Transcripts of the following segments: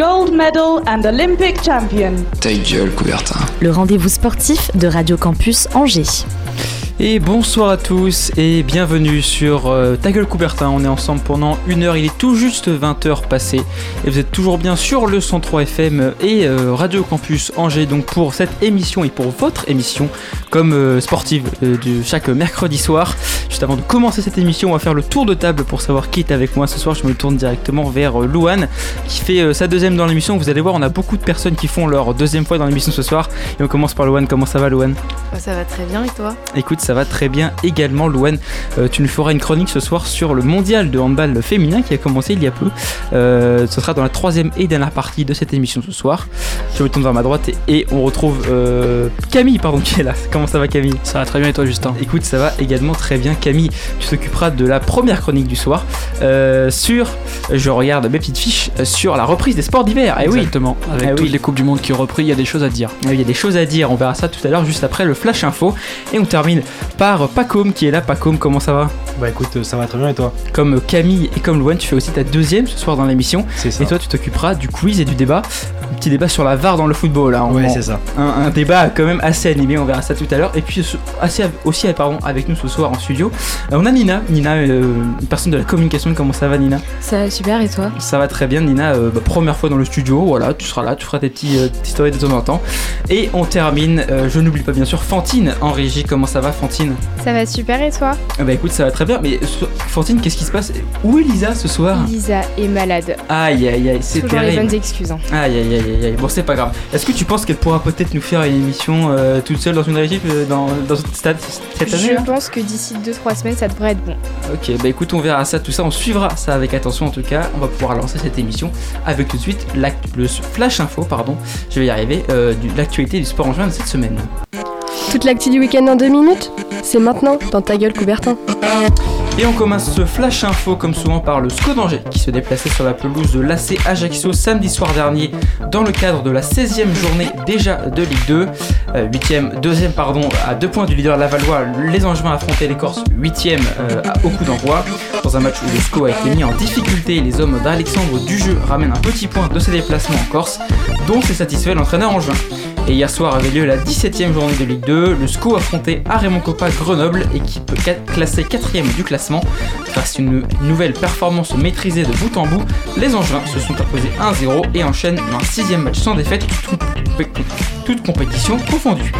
Gold medal and Olympic champion. Ta gueule, Coubertin. le rendez-vous sportif de Radio Campus Angers. Et bonsoir à tous et bienvenue sur euh, Ta gueule Coubertin. On est ensemble pendant une heure, il est tout juste 20h passé et vous êtes toujours bien sur le 103 FM et euh, Radio Campus Angers donc pour cette émission et pour votre émission comme euh, sportive euh, de chaque mercredi soir. Juste avant de commencer cette émission, on va faire le tour de table pour savoir qui est avec moi ce soir. Je me tourne directement vers euh, Louane qui fait sa deuxième dans l'émission. Vous allez voir, on a beaucoup de personnes qui font leur deuxième fois dans l'émission ce soir et on commence par Louane. Comment ça va Louane? Ça va très bien et toi? Écoute, ça va très bien également, Louane. Tu nous feras une chronique ce soir sur le mondial de handball féminin qui a commencé il y a peu. Ce sera dans la troisième et dernière partie de cette émission ce soir. Je me tourne vers ma droite et, et on retrouve Camille, pardon, qui est là. Comment ça va, Camille? Ça va très bien et toi Justin? Écoute, ça va également très bien, Camille. Tu t'occuperas de la première chronique du soir euh, sur, je regarde mes petites fiches, euh, sur la reprise des sports d'hiver. Eh oui, Exactement. Avec Eh toutes oui. les Coupes du Monde qui ont repris, il y a des choses à dire. il y a des choses à dire. On verra ça tout à l'heure, juste après le flash info. Et on termine par Pacôme qui est là. Pacôme, comment ça va? Bah écoute, ça va très bien et toi? Comme Camille et comme Louane, tu fais aussi ta deuxième ce soir dans l'émission. C'est ça. Et toi, tu t'occuperas du quiz et du débat. Un petit débat sur la VAR dans le football. Là. On- Ouais, c'est ça. un, un débat quand même assez animé, on verra ça tout à l'heure. Et puis assez, aussi pardon, avec nous ce soir en studio, euh, on a Nina. Nina, euh, une personne de la communication. Comment ça va, Nina? Ça va super et toi? Ça va très bien, Nina. euh, bah, première fois dans le studio. Voilà, tu seras là, tu feras tes petits, euh, petites stories de temps en temps. Et on termine, euh, je n'oublie pas bien sûr, Fantine en régie. Comment ça va, Fantine? Ça va super et toi? Ah Bah écoute, ça va très bien. Mais so- Fantine, qu'est-ce qui se passe? Où est Lisa ce soir? Lisa est malade. Aïe aïe aïe, c'est Toujours les terrible. bonnes excuses. hein. Aïe aïe aïe aïe aïe, bon c'est pas grave. Est-ce que tu penses qu'elle pourra peut-être nous faire une émission euh, toute seule dans une régie euh, dans, dans ce stade cette année Je pense que d'ici 2-3 semaines ça devrait être bon. Ok, bah écoute, on verra ça, tout ça, on suivra ça avec attention en tout cas. On va pouvoir lancer cette émission avec tout de suite le flash info, pardon, je vais y arriver, euh, de l'actualité du sport en juin de cette semaine. Toute l'actu du week-end en deux minutes C'est maintenant dans ta gueule Coubertin. Et on commence ce flash info comme souvent par le SCO d'Angers qui se déplaçait sur la pelouse de l'AC Ajaccio samedi soir dernier dans le cadre de la 16e journée déjà de Ligue 2. Euh, 8e, deuxième pardon, à deux points du leader Lavallois, les Angevins affrontaient les Corses 8e au coup d'envoi. Dans un match où le SCO a été mis en difficulté, les hommes d'Alexandre Dujeu ramènent un petit point de ses déplacements en Corse, dont s'est satisfait l'entraîneur angevin. Et hier soir avait lieu la 17e journée de Ligue 2. Le SCO affrontait à Raymond Coppa Grenoble, équipe classée 4ème du classement. Grâce à une nouvelle performance maîtrisée de bout en bout, les Angevins se sont imposés 1-0 et enchaînent un sixième match sans défaite, toute, toute compétition confondue.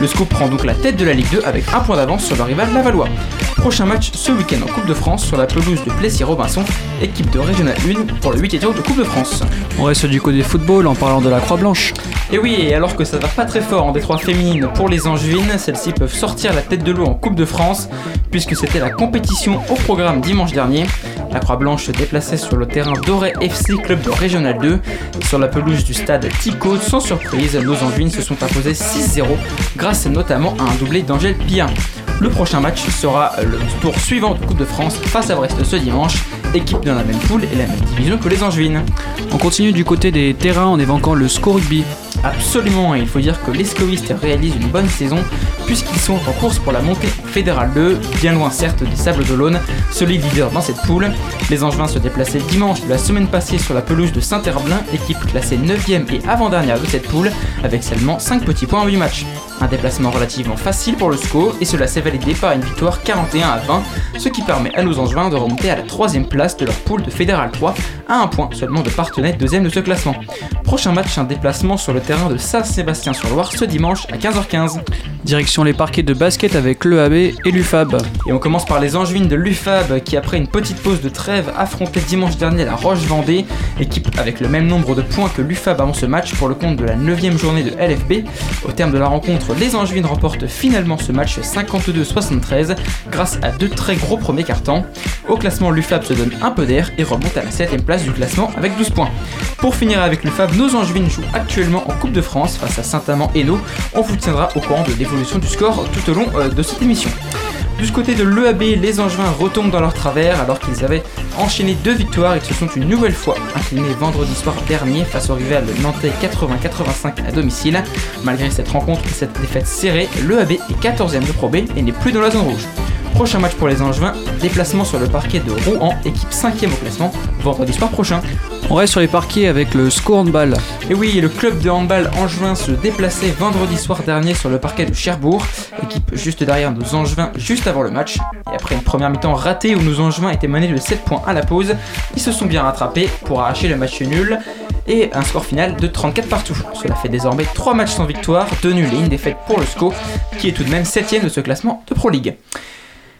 Le SCO prend donc la tête de la Ligue 2 avec un point d'avance sur le rival Lavallois. Prochain match ce week-end en Coupe de France sur la pelouse de Plessis-Robinson, équipe de Régional 1 pour le 8 tour de Coupe de France. On reste du côté football en parlant de la Croix-Blanche. Et oui, et alors que ça va pas très fort en détroit féminine pour les Angevines, celles-ci peuvent sortir la tête de l'eau en Coupe de France, puisque c'était la compétition au programme dimanche dernier. La Croix-Blanche se déplaçait sur le terrain Doré FC, club de Régional 2. Sur la pelouse du stade Tico, sans surprise, nos Angevines se sont imposées 6-0, grâce notamment à un doublé d'Angèle Pien. Le prochain match sera le tour suivant de Coupe de France face à Brest ce dimanche, équipe dans la même poule et la même division que les Angevines. On continue du côté des terrains en évoquant le SCO rugby. Absolument, et il faut dire que les scovistes réalisent une bonne saison puisqu'ils sont en course pour la montée en Fédéral 2, bien loin certes des Sables d'Olonne, solide leader dans cette poule. Les Angevins se déplaçaient dimanche de la semaine passée sur la pelouse de Saint-Herblain, équipe classée 9ème et avant-dernière de cette poule, avec seulement 5 petits points en 8 matchs. Un déplacement relativement facile pour le SCO et cela s'est validé par une victoire 41 à 20, ce qui permet à nos Angevins de remonter à la troisième place de leur poule de Fédéral 3 à un point seulement de Partenay deuxième de ce classement. Prochain match, un déplacement sur le terrain de Saint-Sébastien-sur-Loire ce dimanche à 15h15. Direction les parquets de basket avec l'EAB et l'UFAB. Et on commence par les Angevines de l'UFAB qui après une petite pause de trêve affrontaient dimanche dernier la Roche-Vendée, équipe avec le même nombre de points que l'UFAB avant ce match pour le compte de la 9ème journée de LFB. Au terme de la rencontre, les Angevines remportent finalement ce match 52-73 grâce à deux très gros premiers cartons. Au classement, l'UFAB se donne un peu d'air et remonte à la 7ème place du classement avec 12 points. Pour finir avec l'UFAB, nos Angevines jouent actuellement en Coupe de France face à Saint-Amand-Hainaut. On vous tiendra au courant de l'évolution du score tout au long euh, de cette émission. Du côté de l'EAB, les Angevins retombent dans leur travers alors qu'ils avaient enchaîné deux victoires. Ils se sont une nouvelle fois inclinés vendredi soir dernier face au rival nantais 80-85 à domicile. Malgré cette rencontre et cette défaite serrée, l'EAB est 14ème de Pro B et n'est plus dans la zone rouge. Prochain match pour les Angevins, déplacement sur le parquet de Rouen, équipe 5ème au classement, vendredi soir prochain. On reste sur les parquets avec le SCO Handball. Et oui, le club de handball angevin se déplaçait vendredi soir dernier sur le parquet de Cherbourg, équipe juste derrière nos Angevins juste avant le match. Et après une première mi-temps ratée où nos Angevins étaient menés de 7 points à la pause, ils se sont bien rattrapés pour arracher le match nul et un score final de 34 partout. Cela fait désormais 3 matchs sans victoire, 2 nuls et une défaite pour le SCO, qui est tout de même 7ème de ce classement de Pro League.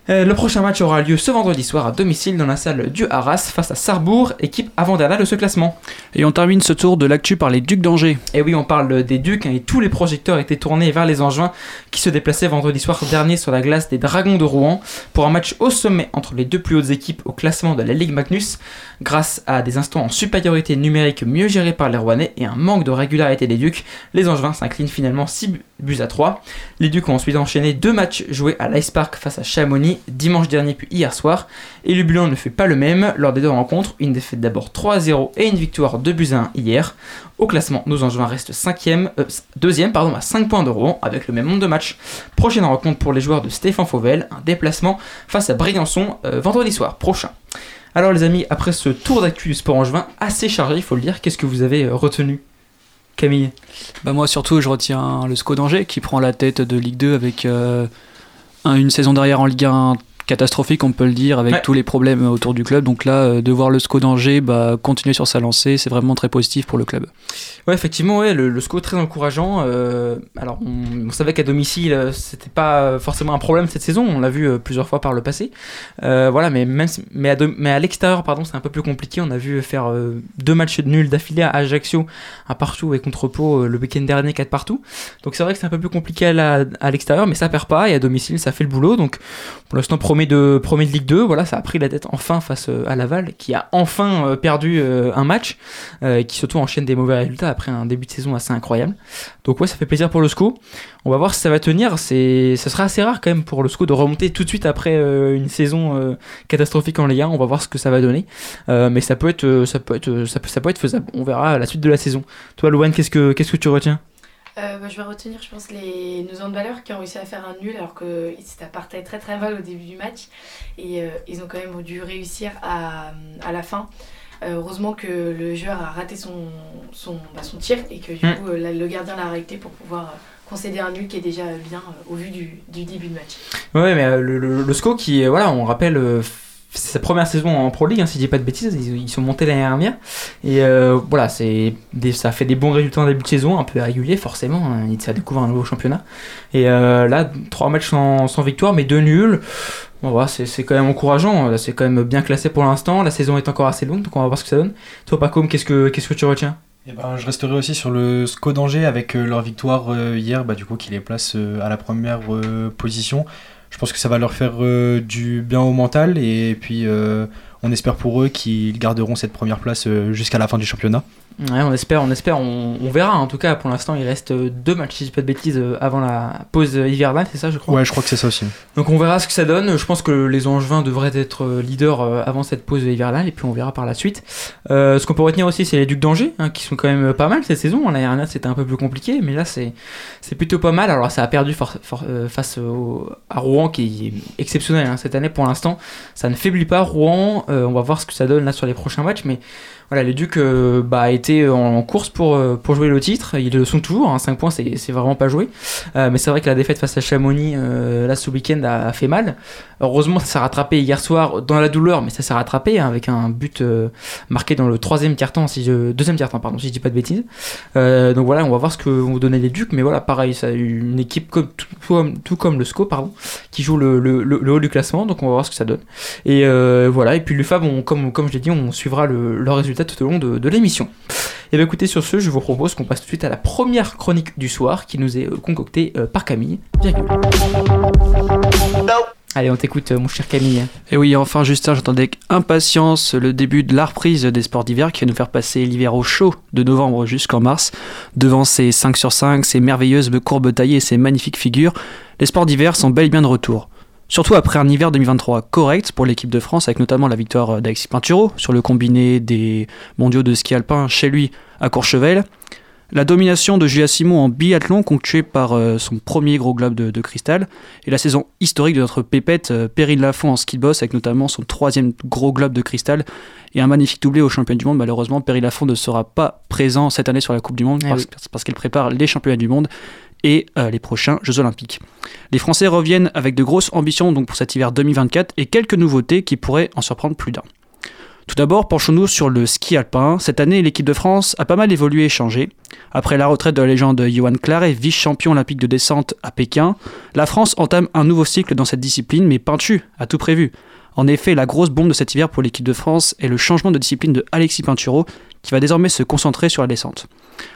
Euh, le prochain match aura lieu ce vendredi soir à domicile dans la salle du Arras face à Sarrebourg, équipe avant-dernière de ce classement. Et on termine ce tour de l'actu par les Ducs d'Angers. Et oui, on parle des Ducs hein, et tous les projecteurs étaient tournés vers les Angevins qui se déplaçaient vendredi soir dernier sur la glace des Dragons de Rouen pour un match au sommet entre les deux plus hautes équipes au classement de la Ligue Magnus grâce à des instants en supériorité numérique mieux gérés par les Rouennais et un manque de régularité des Ducs. Les Angevins s'inclinent finalement 6 buts à 3. Les Ducs ont ensuite enchaîné deux matchs joués à l'Ice Park face à Chamonix dimanche dernier puis hier soir. Et le ne fait pas le même lors des deux rencontres. Une défaite d'abord 3-0 et une victoire 2 buts à 1 hier. Au classement, nos Angevins restent 5e, euh, deuxième pardon, à 5 points de Rouen avec le même nombre de matchs. Prochaine rencontre pour les joueurs de Stéphane Fauvel, un déplacement face à Briançon euh, vendredi soir prochain. Alors les amis, après ce tour d'actu du sport angevin assez chargé, il faut le dire, qu'est-ce que vous avez euh, retenu Camille? Bah moi surtout je retiens le SCO d'Angers qui prend la tête de Ligue 2 avec euh, une saison derrière en Ligue 1 catastrophique on peut le dire avec Ouais. tous les problèmes autour du club donc là euh, de voir le SCO d'Angers bah, continuer sur sa lancée c'est vraiment très positif pour le club Ouais, effectivement, ouais, le, le SCO très encourageant. euh, alors, on, on savait qu'à domicile, euh, c'était pas forcément un problème cette saison. On l'a vu plusieurs fois par le passé. Euh, voilà, mais même, mais à, mais à l'extérieur, pardon, c'est un peu plus compliqué. On a vu faire euh, deux matchs nuls d'affilée à Ajaccio, un partout et contre Pau le week-end dernier, quatre partout. Donc c'est vrai que c'est un peu plus compliqué à l'extérieur, mais ça perd pas. Et à domicile, ça fait le boulot. Donc pour l'instant, promet de, Ligue 2. Voilà, ça a pris la tête enfin face euh, à Laval, qui a enfin euh, perdu euh, un match, euh, qui surtout enchaîne des mauvais résultats après un début de saison assez incroyable. Donc ouais, ça fait plaisir pour le SCO. On va voir si ça va tenir. C'est, ça sera assez rare quand même pour le SCO de remonter tout de suite après une saison catastrophique en Ligue 1. On va voir ce que ça va donner. Mais ça peut être, ça peut être, ça peut, ça peut être faisable. On verra la suite de la saison. Toi, Louane, qu'est-ce que, qu'est-ce que tu retiens? Euh, bah, je vais retenir, je pense, les nos handballeurs qui ont réussi à faire un nul alors que c'était partait très très mal au début du match. Et euh, ils ont quand même dû réussir à, à la fin. Euh, heureusement que le joueur a raté son, son, bah, son tir et que du Mm. coup la- le gardien l'a arrêté pour pouvoir concéder un nul qui est déjà bien au vu du, du début de match. Ouais, mais le, le, le SCO qui, voilà, on rappelle, c'est sa première saison en Pro League, hein, si je dis pas de bêtises, ils, sont montés l'année dernière. Et euh, voilà, c'est des, ça fait des bons résultats en début de saison, un peu irrégulier forcément, hein, ça découvre un nouveau championnat. Et euh, là, trois matchs sans, victoire, mais deux nuls. Bon, voilà, c'est quand même encourageant, c'est quand même bien classé pour l'instant, la saison est encore assez longue, donc on va voir ce que ça donne. Toi, Paco, qu'est-ce que, que tu retiens? Eh ben, je resterai aussi sur le SCO d'Angers avec euh, leur victoire hier, bah, du coup, qui les place à la première position. Je pense que ça va leur faire euh, du bien au mental et puis euh, on espère pour eux qu'ils garderont cette première place euh, jusqu'à la fin du championnat. Ouais, on espère, on espère, on, on verra. En tout cas, pour l'instant, il reste euh, deux matchs, si je dis pas de bêtises, euh, avant la pause hivernale, c'est ça, je crois? Ouais, je crois que c'est ça aussi. Donc on verra ce que ça donne. Je pense que les Angevins devraient être leaders avant cette pause hivernale et puis on verra par la suite. Euh, ce qu'on peut retenir aussi, c'est les Ducs d'Angers hein, qui sont quand même pas mal cette saison. L'année dernière, c'était un peu plus compliqué, mais là, c'est c'est plutôt pas mal. Alors ça a perdu for- for- euh, face au- à Rouen qui est exceptionnel hein, cette année pour l'instant. Ça ne faiblit pas Rouen. Euh, on va voir ce que ça donne là sur les prochains matchs, mais voilà, les Ducs euh, bah, étaient en, en course pour, euh, pour jouer le titre. Ils le sont toujours. Hein, 5 points, c'est vraiment pas joué. Euh, mais c'est vrai que la défaite face à Chamonix euh, là ce week-end a, fait mal. Heureusement, ça s'est rattrapé hier soir dans la douleur, mais ça s'est rattrapé hein, avec un but euh, marqué dans le troisième quart-temps, si je, deuxième quart-temps, pardon, si je dis pas de bêtises. Euh, donc voilà, on va voir ce que vont donner les Ducs, mais voilà, pareil, ça une équipe comme, tout, comme, tout comme le SCO, pardon, qui joue le, le, le- le haut du classement, donc on va voir ce que ça donne. Et euh, voilà, et puis l'UFAB, on, comme, comme je l'ai dit, on suivra le, résultat tout au long de, l'émission. Et bien écoutez, sur ce, je vous propose qu'on passe tout de suite à la première chronique du soir qui nous est euh, concoctée euh, par Camille. Allez, on t'écoute, mon cher Camille. Et oui, enfin, Justin, j'attendais avec impatience le début de la reprise des sports d'hiver qui va nous faire passer l'hiver au chaud de novembre jusqu'en mars. Devant ces 5 sur 5, ces merveilleuses courbes taillées et ces magnifiques figures, les sports d'hiver sont bel et bien de retour. Surtout après un hiver 2023 correct pour l'équipe de France, avec notamment la victoire d'Alexis Pinturo sur le combiné des mondiaux de ski alpin chez lui à Courchevel. La domination de Julia Simon en biathlon, ponctuée par euh, son premier gros globe de, cristal, et la saison historique de notre pépette euh, Perrine Lafont en ski boss, avec notamment son troisième gros globe de cristal, et un magnifique doublé au championnat du monde. Malheureusement, Perrine Lafont ne sera pas présent cette année sur la Coupe du Monde, Ah parce, qu'elle prépare les championnats du monde et euh, les prochains Jeux Olympiques. Les Français reviennent avec de grosses ambitions donc pour cet hiver 2024 et quelques nouveautés qui pourraient en surprendre plus d'un. Tout d'abord, penchons-nous sur le ski alpin. Cette année, l'équipe de France a pas mal évolué et changé. Après la retraite de la légende Johan Claret, vice-champion olympique de descente à Pékin, la France entame un nouveau cycle dans cette discipline, mais peintu, à tout prévu. En effet, la grosse bombe de cet hiver pour l'équipe de France est le changement de discipline de Alexis Pinturo, qui va désormais se concentrer sur la descente.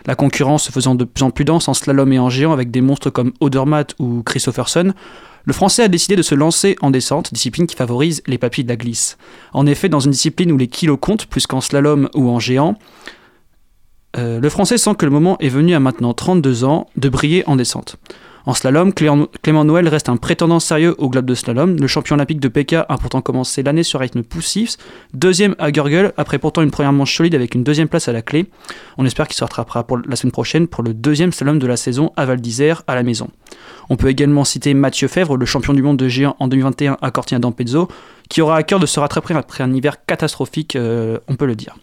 La concurrence se faisant de plus en plus dense en slalom et en géant avec des monstres comme Odermatt ou Christopherson, le Français a décidé de se lancer en descente, discipline qui favorise les papilles de la glisse. En effet, dans une discipline où les kilos comptent plus qu'en slalom ou en géant, euh, le Français sent que le moment est venu à maintenant 32 ans de briller en descente. En slalom, Clément Noël reste un prétendant sérieux au globe de slalom. Le champion olympique de PK a pourtant commencé l'année sur rythme poussif, deuxième à Gurgle, après pourtant une première manche solide avec une deuxième place à la clé. On espère qu'il se rattrapera pour la semaine prochaine pour le deuxième slalom de la saison à Val d'Isère, à la maison. On peut également citer Mathieu Fèvre, le champion du monde de géant en 2021 à Cortina d'Ampezzo, qui aura à cœur de se rattraper après un hiver catastrophique, euh, on peut le dire.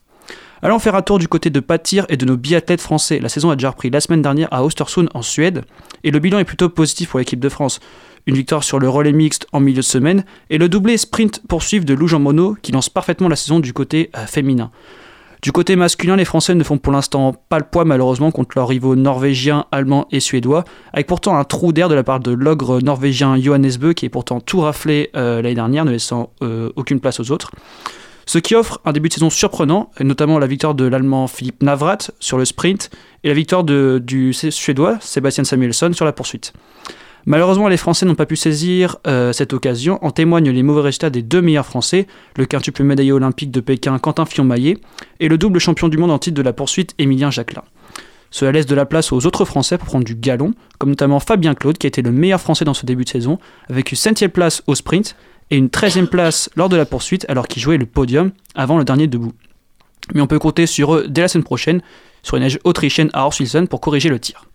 Allons faire un tour du côté de Patir et de nos biathlètes français. La saison a déjà repris la semaine dernière à Ostersund en Suède et le bilan est plutôt positif pour l'équipe de France. Une victoire sur le relais mixte en milieu de semaine et le doublé sprint poursuivre de Lou Jean Monod qui lance parfaitement la saison du côté euh, féminin. Du côté masculin, les Français ne font pour l'instant pas le poids malheureusement contre leurs rivaux norvégiens, allemands et suédois, avec pourtant un trou d'air de la part de l'ogre norvégien Johannes Bö qui est pourtant tout raflé euh, l'année dernière, ne laissant euh, aucune place aux autres ce qui offre un début de saison surprenant, notamment la victoire de l'Allemand Philippe Navrat sur le sprint et la victoire du Suédois Sébastien Samuelsson sur la poursuite. Malheureusement, les Français n'ont pas pu saisir euh, cette occasion. En témoignent les mauvais résultats des deux meilleurs Français, le quintuple médaillé olympique de Pékin Quentin Fillon-Maillet et le double champion du monde en titre de la poursuite Émilien Jacquelin. Cela laisse de la place aux autres Français pour prendre du galon, comme notamment Fabien Claude qui a été le meilleur Français dans ce début de saison, avec une cinquième place au sprint et une 13e place lors de la poursuite alors qu'ils jouaient le podium avant le dernier debout. Mais on peut compter sur eux dès la semaine prochaine sur une neige autrichienne à Horst pour corriger le tir.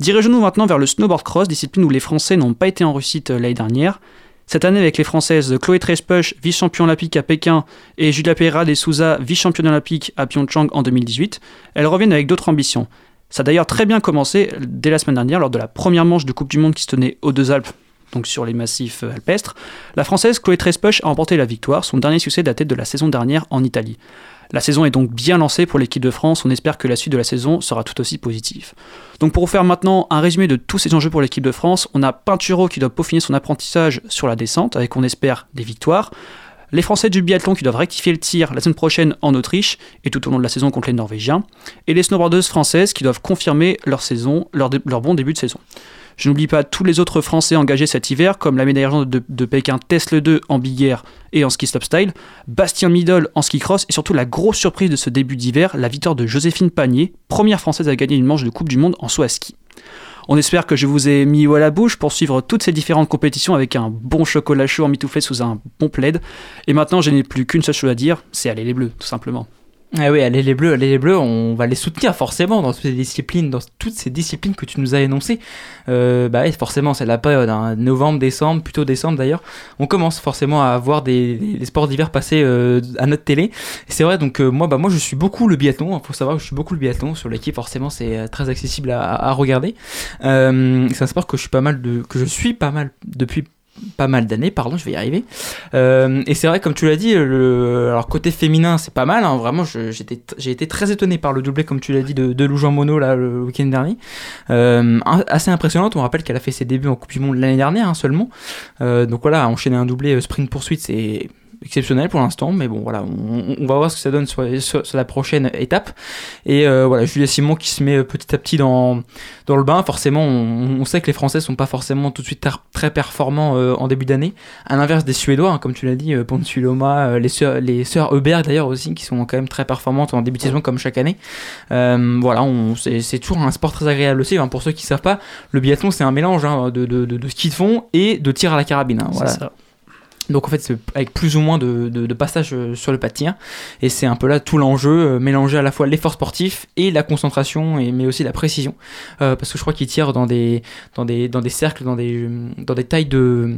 Dirigeons-nous maintenant vers le snowboard cross, discipline où les Français n'ont pas été en réussite euh, l'année dernière. Cette année, avec les Françaises Chloé Trespuch, vice-championne olympique à Pékin, et Julia Pereira de Souza, vice-championne olympique à Pyeongchang en 2018, elles reviennent avec d'autres ambitions. Ça a d'ailleurs très bien commencé dès la semaine dernière lors de la première manche de Coupe du Monde qui se tenait aux Deux Alpes donc sur les massifs euh, alpestres, la Française Chloé Trespuch a remporté la victoire, son dernier succès daté de la saison dernière en Italie. La saison est donc bien lancée pour l'équipe de France, on espère que la suite de la saison sera tout aussi positive. Donc pour vous faire maintenant un résumé de tous ces enjeux pour l'équipe de France, on a Pinturo qui doit peaufiner son apprentissage sur la descente, avec on espère des victoires, les Français du biathlon qui doivent rectifier le tir la semaine prochaine en Autriche et tout au long de la saison contre les Norvégiens, et les snowboardeuses françaises qui doivent confirmer leur bon début de saison. Je n'oublie pas tous les autres Français engagés cet hiver, comme la médaille d'argent de, Pékin Tesla 2 en big air et en ski style, Bastien Middle en ski cross, et surtout la grosse surprise de ce début d'hiver, la victoire de Joséphine Panier, première Française à gagner une manche de Coupe du Monde en saut à ski. On espère que je vous ai mis à la bouche pour suivre toutes ces différentes compétitions avec un bon chocolat chaud mitouflé sous un bon plaid. Et maintenant, je n'ai plus qu'une seule chose à dire, c'est aller les bleus, tout simplement. Ah oui, allez les bleus, allez les bleus, on va les soutenir forcément dans toutes ces disciplines, dans toutes ces disciplines que tu nous as énoncées. Euh, bah oui, forcément, c'est la période, hein, novembre, décembre, plutôt décembre d'ailleurs. On commence forcément à voir des, sports d'hiver passer euh, à notre télé. C'est vrai, donc euh, moi, bah moi, je suis beaucoup le biathlon. Il faut savoir que je suis beaucoup le biathlon sur l'équipe. Forcément, c'est très accessible à, à regarder. c'est un sport que je suis pas mal de, que je suis pas mal depuis pas mal d'années, pardon, je vais y arriver. Euh, et c'est vrai, comme tu l'as dit, le, alors côté féminin, c'est pas mal. Hein, vraiment, j'ai été très étonné par le doublé, comme tu l'as dit, de, de Monod là, le week-end dernier. Euh, assez impressionnante. On rappelle qu'elle a fait ses débuts en Coupe du Monde l'année dernière hein, seulement. Euh, donc voilà, enchaîner un doublé sprint poursuite, c'est exceptionnel pour l'instant, mais bon voilà, on, on va voir ce que ça donne sur, sur- sur la prochaine étape. Et euh, voilà, Julia Simon qui se met euh, petit à petit dans, dans le bain. Forcément, on, on sait que les Français sont pas forcément tout de suite très performants euh, en début d'année. À l'inverse des Suédois, hein, comme tu l'as dit, euh, Ponsuloma, euh, les sœurs, les sœurs Heuberg d'ailleurs aussi, qui sont quand même très performantes en début de saison comme chaque année. Euh, voilà, on- c'est c'est toujours un sport très agréable aussi. hein. Pour ceux qui savent pas, le biathlon c'est un mélange hein, de, de, de, de ski de fond et de tir à la carabine. hein, C'est voilà. ça. Donc en fait, c'est avec plus ou moins de, de, de passage euh, sur le pas de tir. Et c'est un peu là tout l'enjeu, euh, mélanger à la fois l'effort sportif et la concentration, et, mais aussi la précision. Euh, parce que je crois qu'ils tirent dans des, dans, des, dans des cercles, dans des, dans des tailles de...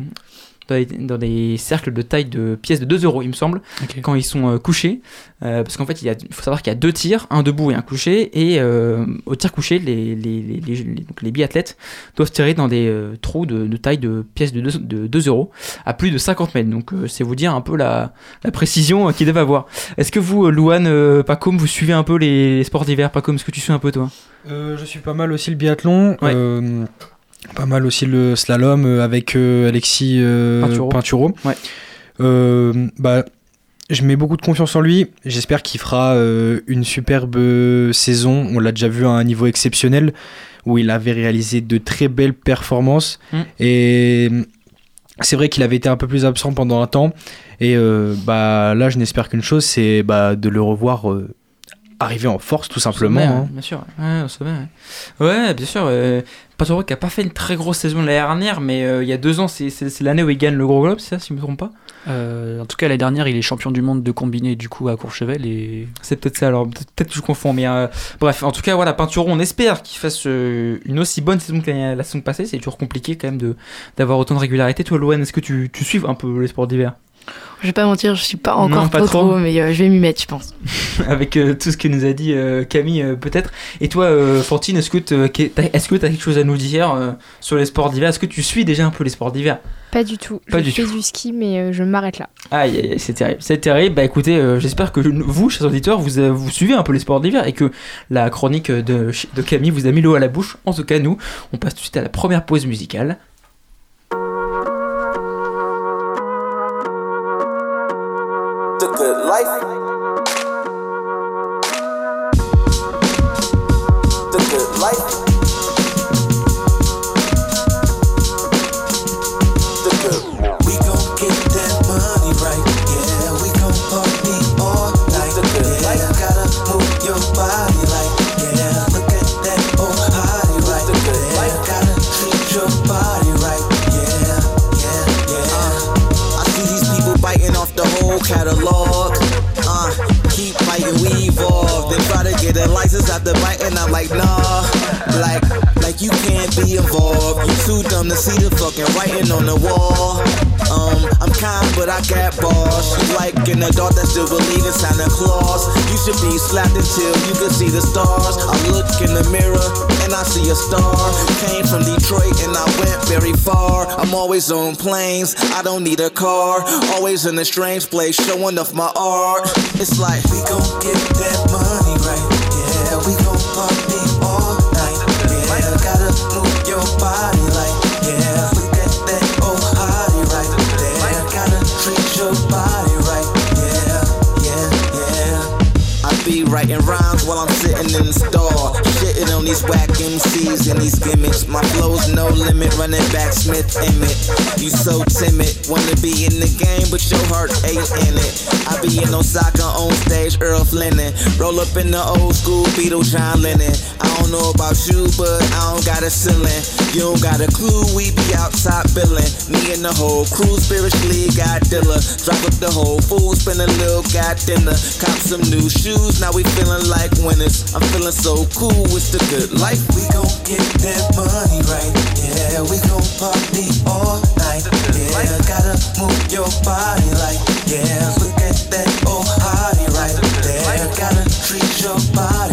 Dans des, cercles de taille de pièces de 2 euros, il me semble, quand ils sont euh, couchés. Euh, parce qu'en fait, il, y a- il faut savoir qu'il y a deux tirs, un debout et un couché. Et euh, au tir couché, les, les, les, les, les- donc les biathlètes doivent tirer dans des euh, trous de, de taille de pièces de 2, de 2 euros à plus de 50 mètres. Donc euh, c'est vous dire un peu la, la précision qu'ils doivent avoir. Est-ce que vous, Louane, euh, Pacôme, vous suivez un peu les, les sports d'hiver? Pacôme, est-ce que tu suis un peu toi? Euh, je suis pas mal aussi le biathlon. Ouais. Pas mal aussi le slalom euh, avec euh, Alexis euh, Pinturo. Pinturo. Ouais. Bah, je mets beaucoup de confiance en lui. J'espère qu'il fera euh, une superbe euh, saison. On l'a déjà vu à un niveau exceptionnel où il avait réalisé de très belles performances. Mm. Et c'est vrai qu'il avait été un peu plus absent pendant un temps. Et euh, bah, là, je n'espère qu'une chose, c'est bah, de le revoir arriver en force, tout simplement. Sommet, hein. ouais, Bien sûr, ouais, au sommet, ouais. Ouais, bien sûr. Euh, Pinturo qui a pas fait une très grosse saison l'année dernière, mais euh, il y a deux ans, c'est l'année où il gagne le gros globe, c'est ça, si je me trompe pas? Euh, en tout cas, l'année dernière, il est champion du monde de combiné du coup à Courchevel et C'est peut-être ça, alors peut-être que je confonds, mais euh, bref, en tout cas, voilà, Pinturo, on espère qu'il fasse euh, une aussi bonne saison que la, la saison passée. C'est toujours compliqué quand même de- d'avoir autant de régularité. Toi, Loane, est-ce que tu, tu suives un peu les sports d'hiver? Je vais pas mentir, je suis pas encore Non, pas trop, trop. trop, mais euh, je vais m'y mettre, je pense. Avec euh, tout ce que nous a dit euh, Camille, euh, peut-être. Et toi, euh, Fantine, est-ce que tu as quelque chose à nous dire euh, sur les sports d'hiver? Est-ce que tu suis déjà un peu les sports d'hiver? Pas du tout. Pas je du fais tout. du ski, mais euh, je m'arrête là. Aïe, aïe, aïe, c'est terrible. C'est terrible. Bah écoutez, euh, j'espère que vous, chers auditeurs, vous, euh, vous suivez un peu les sports d'hiver et que la chronique de, de Camille vous a mis l'eau à la bouche. En tout cas, nous, on passe tout de suite à la première pause musicale. Catalog. Uh, keep fighting, we evolve. Then try to get a license after biting. I'm like, nah, you can't be involved. You too dumb to see the fucking writing on the wall. Um, I'm kind, but I got balls. You like an adult that still believe in Santa Claus. You should be slapped until you can see the stars. I look in the mirror and I see a star. Came from Detroit and I went very far. I'm always on planes, I don't need a car. Always in a strange place, showing off my art. It's like we gon' get that I'm sitting in the store. Shitting on these whack MCs and these gimmicks. My flow's no limit, running back Smith Emmett. You so timid, wanna be in the game, but your heart ain't in it. I be in Osaka on stage, Earl Flinning. Roll up in the old school Beatle John Lennon. I don't know about you, but I don't got a ceiling. You don't got a clue, we be outside billing. Me and the whole crew spiritually got Dilla. Drop up the whole food, spend a little got dinner. Cop some new shoes, now we feeling like winners. I'm feeling so cool, it's the good life. We gon' get that money right. Yeah, we gon' party all night. Yeah, gotta move your body like, yeah. Look at that old hottie right there. Gotta treat your body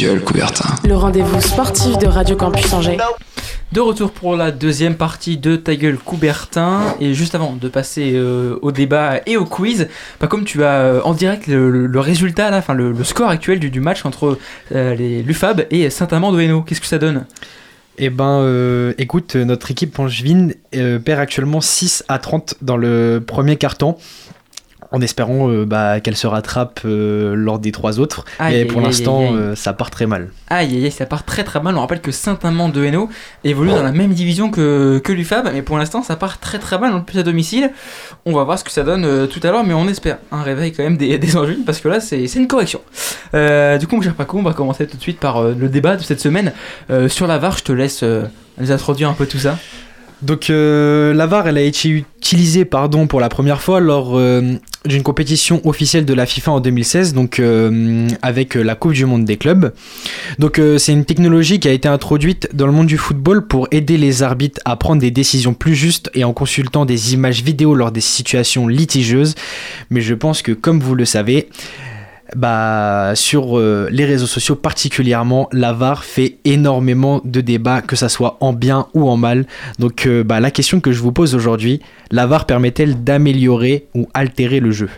gueule, Coubertin. Le rendez-vous sportif de Radio Campus Angers. De retour pour la deuxième partie de Ta gueule Coubertin. Et juste avant de passer euh, au débat et au quiz, bah, comme tu as euh, en direct le, le- le résultat, là, enfin, le, le score actuel du, du match entre euh, les l'UFAB et Saint-Amand de Hainaut, qu'est-ce que ça donne? Eh ben, euh, écoute, notre équipe Angevine euh, perd actuellement 6 à 30 dans le premier carton. En espérant euh, bah, qu'elle se rattrape euh, lors des trois autres. Aïe, Mais aïe, pour l'instant, euh, ça part très mal. Aïe aïe aïe, ça part très très mal. On rappelle que Saint-Amand de Hainaut évolue dans la même division que, que l'UFAB, mais pour l'instant ça part très très mal, en plus à domicile. On va voir ce que ça donne tout à l'heure, mais on espère un réveil quand même des, des Angevines, parce que là c'est une correction. Du coup, mon cher Paco, on va commencer tout de suite par le débat de cette semaine sur la VAR. Je te laisse nous introduire un peu tout ça. Donc euh, la VAR, elle a été utilisée pardon, pour la première fois lors euh, d'une compétition officielle de la FIFA en 2016, donc euh, avec euh, la Coupe du Monde des clubs. Donc euh, c'est une technologie qui a été introduite dans le monde du football pour aider les arbitres à prendre des décisions plus justes et en consultant des images vidéo lors des situations litigieuses. Mais je pense que comme vous le savez, bah, sur euh, les réseaux sociaux particulièrement, la VAR fait énormément de débats, que ça soit en bien ou en mal. Donc euh, bah, la question que je vous pose aujourd'hui, la VAR permet-elle d'améliorer ou altérer le jeu?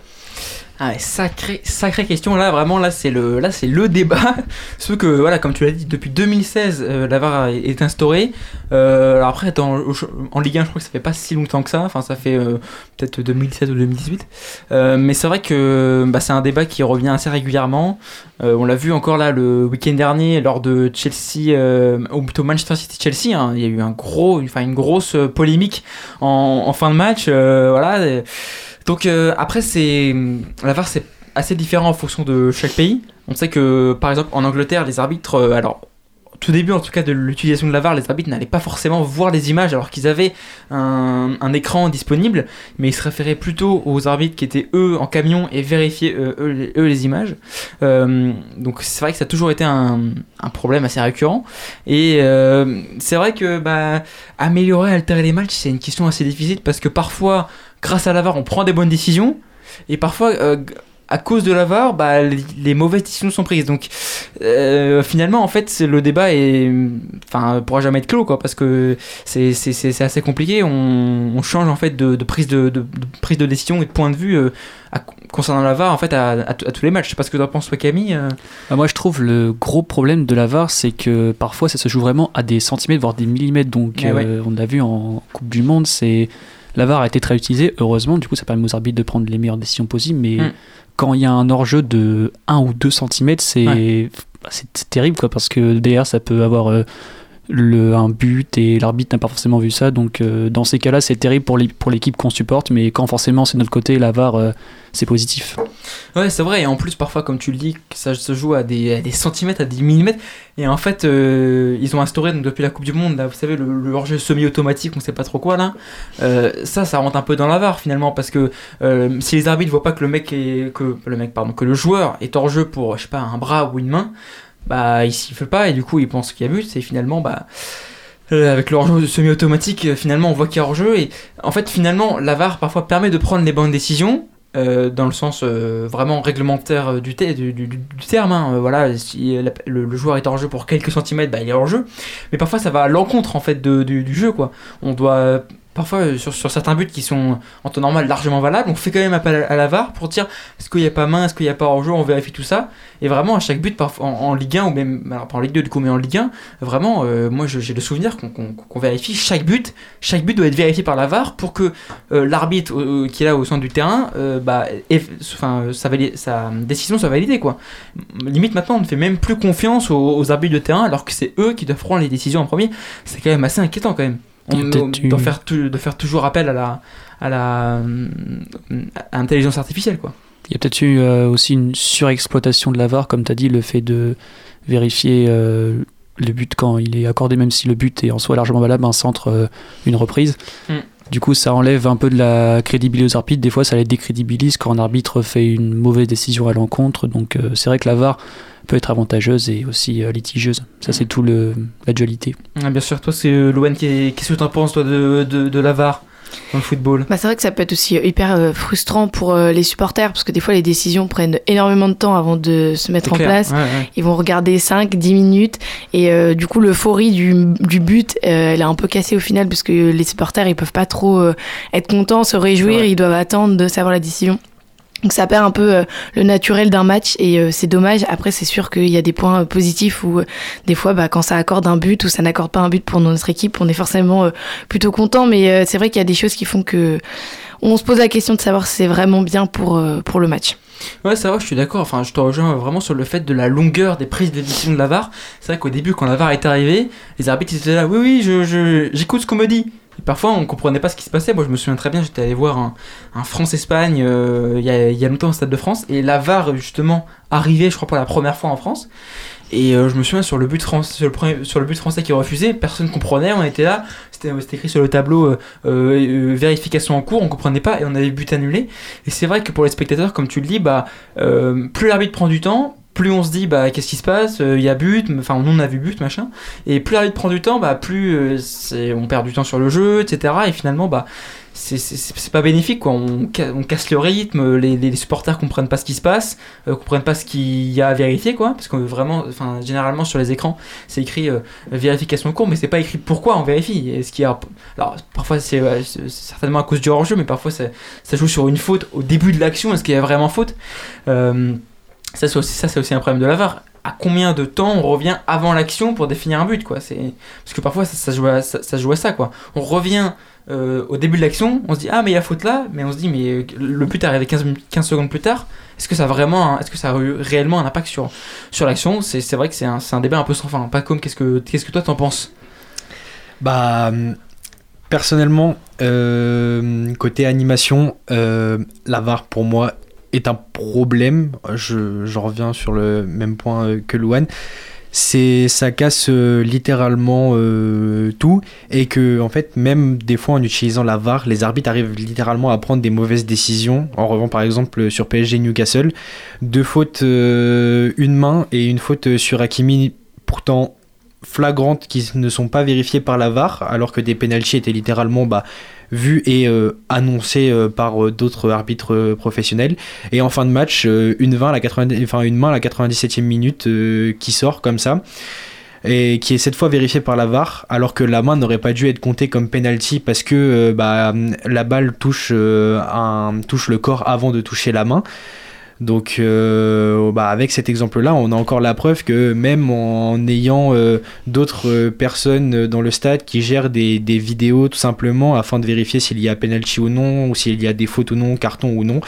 Ah ouais, sacrée, question. Là, vraiment, là, c'est le, là, c'est le débat. Ce que, voilà, comme tu l'as dit, depuis 2016, euh, la VAR est, instaurée. Euh, alors après, en Ligue 1, je crois que ça fait pas si longtemps que ça. Enfin, ça fait euh, peut-être 2017 ou 2018. Euh, mais c'est vrai que bah, c'est un débat qui revient assez régulièrement. On l'a vu encore là le week-end dernier lors de Chelsea, ou plutôt Manchester City-Chelsea. hein. Il y a eu un gros, enfin, une grosse polémique en, fin de match. voilà. Donc euh, après, c'est la VAR, c'est assez différent en fonction de chaque pays. On sait que par exemple en Angleterre, les arbitres, euh, alors tout début en tout cas de l'utilisation de la VAR, les arbitres n'allaient pas forcément voir les images alors qu'ils avaient un, écran disponible, mais ils se référaient plutôt aux arbitres qui étaient eux en camion et vérifiaient euh, eux, les, images. Donc c'est vrai que ça a toujours été un, problème assez récurrent. Et c'est vrai que bah, améliorer, altérer les matchs, c'est une question assez difficile parce que parfois, grâce à la VAR, on prend des bonnes décisions et parfois. euh, à cause de la VAR, bah, les, les mauvaises décisions sont prises. Donc, euh, finalement, en fait, le débat est, enfin, pourra jamais être clos, quoi, parce que c'est c'est- c'est- c'est assez compliqué. On, on change en fait de, de prise de, de- de prise de décision et de point de vue euh, à- concernant la VAR, en fait, à, à- à tous les matchs. Je sais pas ce que tu en penses, toi, Camille. euh. Bah, moi, je trouve le gros problème de la VAR, c'est que parfois ça se joue vraiment à des centimètres, voire des millimètres. Donc, Ah ouais. euh, on a vu en Coupe du Monde, c'est la VAR a été très utilisée, heureusement. Du coup, ça permet aux arbitres de prendre les meilleures décisions possibles. Mais Mm. quand il y a un hors-jeu de 1 ou 2 centimètres, c'est Ouais. bah, c'est c'est terrible, quoi, parce que derrière, ça peut avoir euh, le, un but et l'arbitre n'a pas forcément vu ça. Donc, euh, dans ces cas-là, c'est terrible pour l'é- pour l'équipe qu'on supporte. Mais quand forcément c'est de notre côté, la VAR, euh, c'est positif. Ouais, c'est vrai. Et en plus, parfois, comme tu le dis, ça se joue à des, centimètres, à des millimètres. Et en fait, euh, ils ont instauré donc, depuis la Coupe du Monde, vous savez, le, hors-jeu semi-automatique, on sait pas trop quoi là. Ça, ça rentre un peu dans la VAR finalement, parce que si les arbitres voient pas que le mec est, que le mec, pardon, que le joueur est hors jeu pour, je sais pas, un bras ou une main, bah il siffle pas et du coup il pense qu'il y a but. Et finalement, bah euh, avec le hors-jeu semi-automatique, euh, finalement on voit qu'il y a hors-jeu et en fait finalement la VAR parfois permet de prendre les bonnes décisions euh, dans le sens vraiment réglementaire du, du, terme. hein. Voilà, si le, joueur est hors jeu pour quelques centimètres, bah, il est hors jeu. Mais parfois ça va à l'encontre en fait du, jeu quoi. On doit parfois euh, sur, certains buts qui sont en temps normal largement valables, on fait quand même appel à, la VAR pour dire est-ce qu'il n'y a pas main, est-ce qu'il n'y a pas hors jeu, on vérifie tout ça. Et vraiment à chaque but en, Ligue 1 ou même alors pas en Ligue 2 du coup mais en Ligue 1, vraiment euh, moi j'ai le souvenir qu'on vérifie chaque but, chaque but doit être vérifié par la VAR pour que euh, l'arbitre euh, qui est là au centre du terrain, bah, enfin, sa décision soit validée. Quoi. Limite maintenant, on ne fait même plus confiance aux, aux arbitres de terrain alors que c'est eux qui doivent prendre les décisions en premier. C'est quand même assez inquiétant quand même. On, on doit, faire de faire toujours appel à la à la à l'intelligence artificielle quoi. Il y a peut-être eu euh, aussi une surexploitation de la VAR, comme tu as dit, le fait de vérifier euh, le but quand il est accordé, même si le but est en soi largement valable, un centre, euh, une reprise. Mm. Du coup, ça enlève un peu de la crédibilité aux arbitres. Des fois, ça les décrédibilise quand un arbitre fait une mauvaise décision à l'encontre. Donc, euh, c'est vrai que la VAR peut être avantageuse et aussi euh, litigieuse. Ça, c'est tout le la dualité. Ah, bien sûr, toi c'est euh, Loan, qu'est-ce que tu en penses toi de, de, de la VAR? Dans le football bah, C'est vrai que ça peut être aussi hyper euh, frustrant pour euh, les supporters parce que des fois les décisions prennent énormément de temps avant de se mettre en clair, place. ouais, ouais. Ils vont regarder 5, 10 minutes et euh, du coup l'euphorie du, du but, euh, elle est un peu cassée au final parce que les supporters ils peuvent pas trop euh, être contents, se réjouir, ils doivent attendre de savoir la décision. Donc ça perd un peu euh, le naturel d'un match et euh, c'est dommage. Après c'est sûr qu'il y a des points euh, positifs où des fois bah, quand ça accorde un but ou ça n'accorde pas un but pour notre équipe, on est forcément plutôt content. Mais c'est vrai qu'il y a des choses qui font que on se pose la question de savoir si c'est vraiment bien pour, le match. Ouais, c'est vrai, je suis d'accord. Enfin, je te rejoins vraiment sur le fait de la longueur des prises de décision de la VAR. C'est vrai qu'au début, quand la VAR est arrivée, les arbitres ils étaient là. Oui, oui, j'écoute ce qu'on me dit. Parfois, on comprenait pas ce qui se passait. Moi, je me souviens très bien, j'étais allé voir un, France-Espagne euh, il y, a, longtemps au Stade de France. Et la VAR, justement, arrivait, je crois, pour la première fois en France. Et euh, je me souviens sur le but français, sur le, premier- sur le but français qui est refusé, personne comprenait, on était là, c'était c'était écrit sur le tableau euh, euh, vérification en cours, on comprenait pas et on avait but annulé. Et c'est vrai que pour les spectateurs, comme tu le dis, bah euh, plus l'arbitre prend du temps, plus on se dit bah qu'est-ce qui se passe, Euh, il y a but, enfin nous on a vu but machin. Et plus l'arbitre prend du temps, bah plus euh, c'est- on perd du temps sur le jeu, etc. Et finalement bah c'est- pas bénéfique quoi. On, ca- on casse le rythme, les, les- supporters comprennent pas ce qui se passe, euh, comprennent pas ce qu'il y a à vérifier quoi. Parce que vraiment, enfin généralement sur les écrans c'est écrit euh, vérification en cours, mais c'est pas écrit pourquoi on vérifie. Est-ce qu'il y a alors parfois c'est certainement à cause du hors-jeu, mais parfois ça, ça joue sur une faute au début de l'action. Est-ce qu'il y a vraiment faute? Euh, Ça c'est aussi un problème de la VAR. À combien de temps on revient avant l'action pour définir un but quoi? C'est parce que parfois ça, ça joue à, ça, joue à ça quoi. On revient euh, au début de l'action, on se dit ah mais il y a faute là, mais on se dit mais euh, le but est arrivé 15, minutes- 15 secondes plus tard. Est-ce que ça a vraiment, est-ce que ça a eu réellement un impact sur sur l'action? C'est vrai que c'est un, un débat un peu sans fin. Pas comme qu'est-ce que qu'est-ce que toi t'en penses? Bah, personnellement, euh, côté animation, euh, la VAR pour moi est un problème. Je, je reviens sur le même point euh, que Louane. C'est, ça casse euh, littéralement euh, tout et que en fait même des fois en utilisant la VAR les arbitres arrivent littéralement à prendre des mauvaises décisions en revanche par exemple sur PSG Newcastle deux fautes une main et une faute sur Hakimi pourtant flagrantes qui ne sont pas vérifiées par la VAR, alors que des pénalties étaient littéralement bah, vus et euh, annoncés euh, par euh, d'autres arbitres professionnels. Et en fin de match, une, 20 à la 90 enfin, une main à la 97e minute qui sort comme ça. Et qui est cette fois vérifiée par la VAR, alors que la main n'aurait pas dû être comptée comme penalty parce que bah, la balle touche le corps avant de toucher la main. Donc, euh, bah, avec cet exemple-là, on a encore la preuve que même en ayant euh, d'autres euh, personnes dans le stade qui gèrent des, vidéos tout simplement afin de vérifier s'il y a penalty ou non, ou s'il y a des fautes ou non, carton ou non,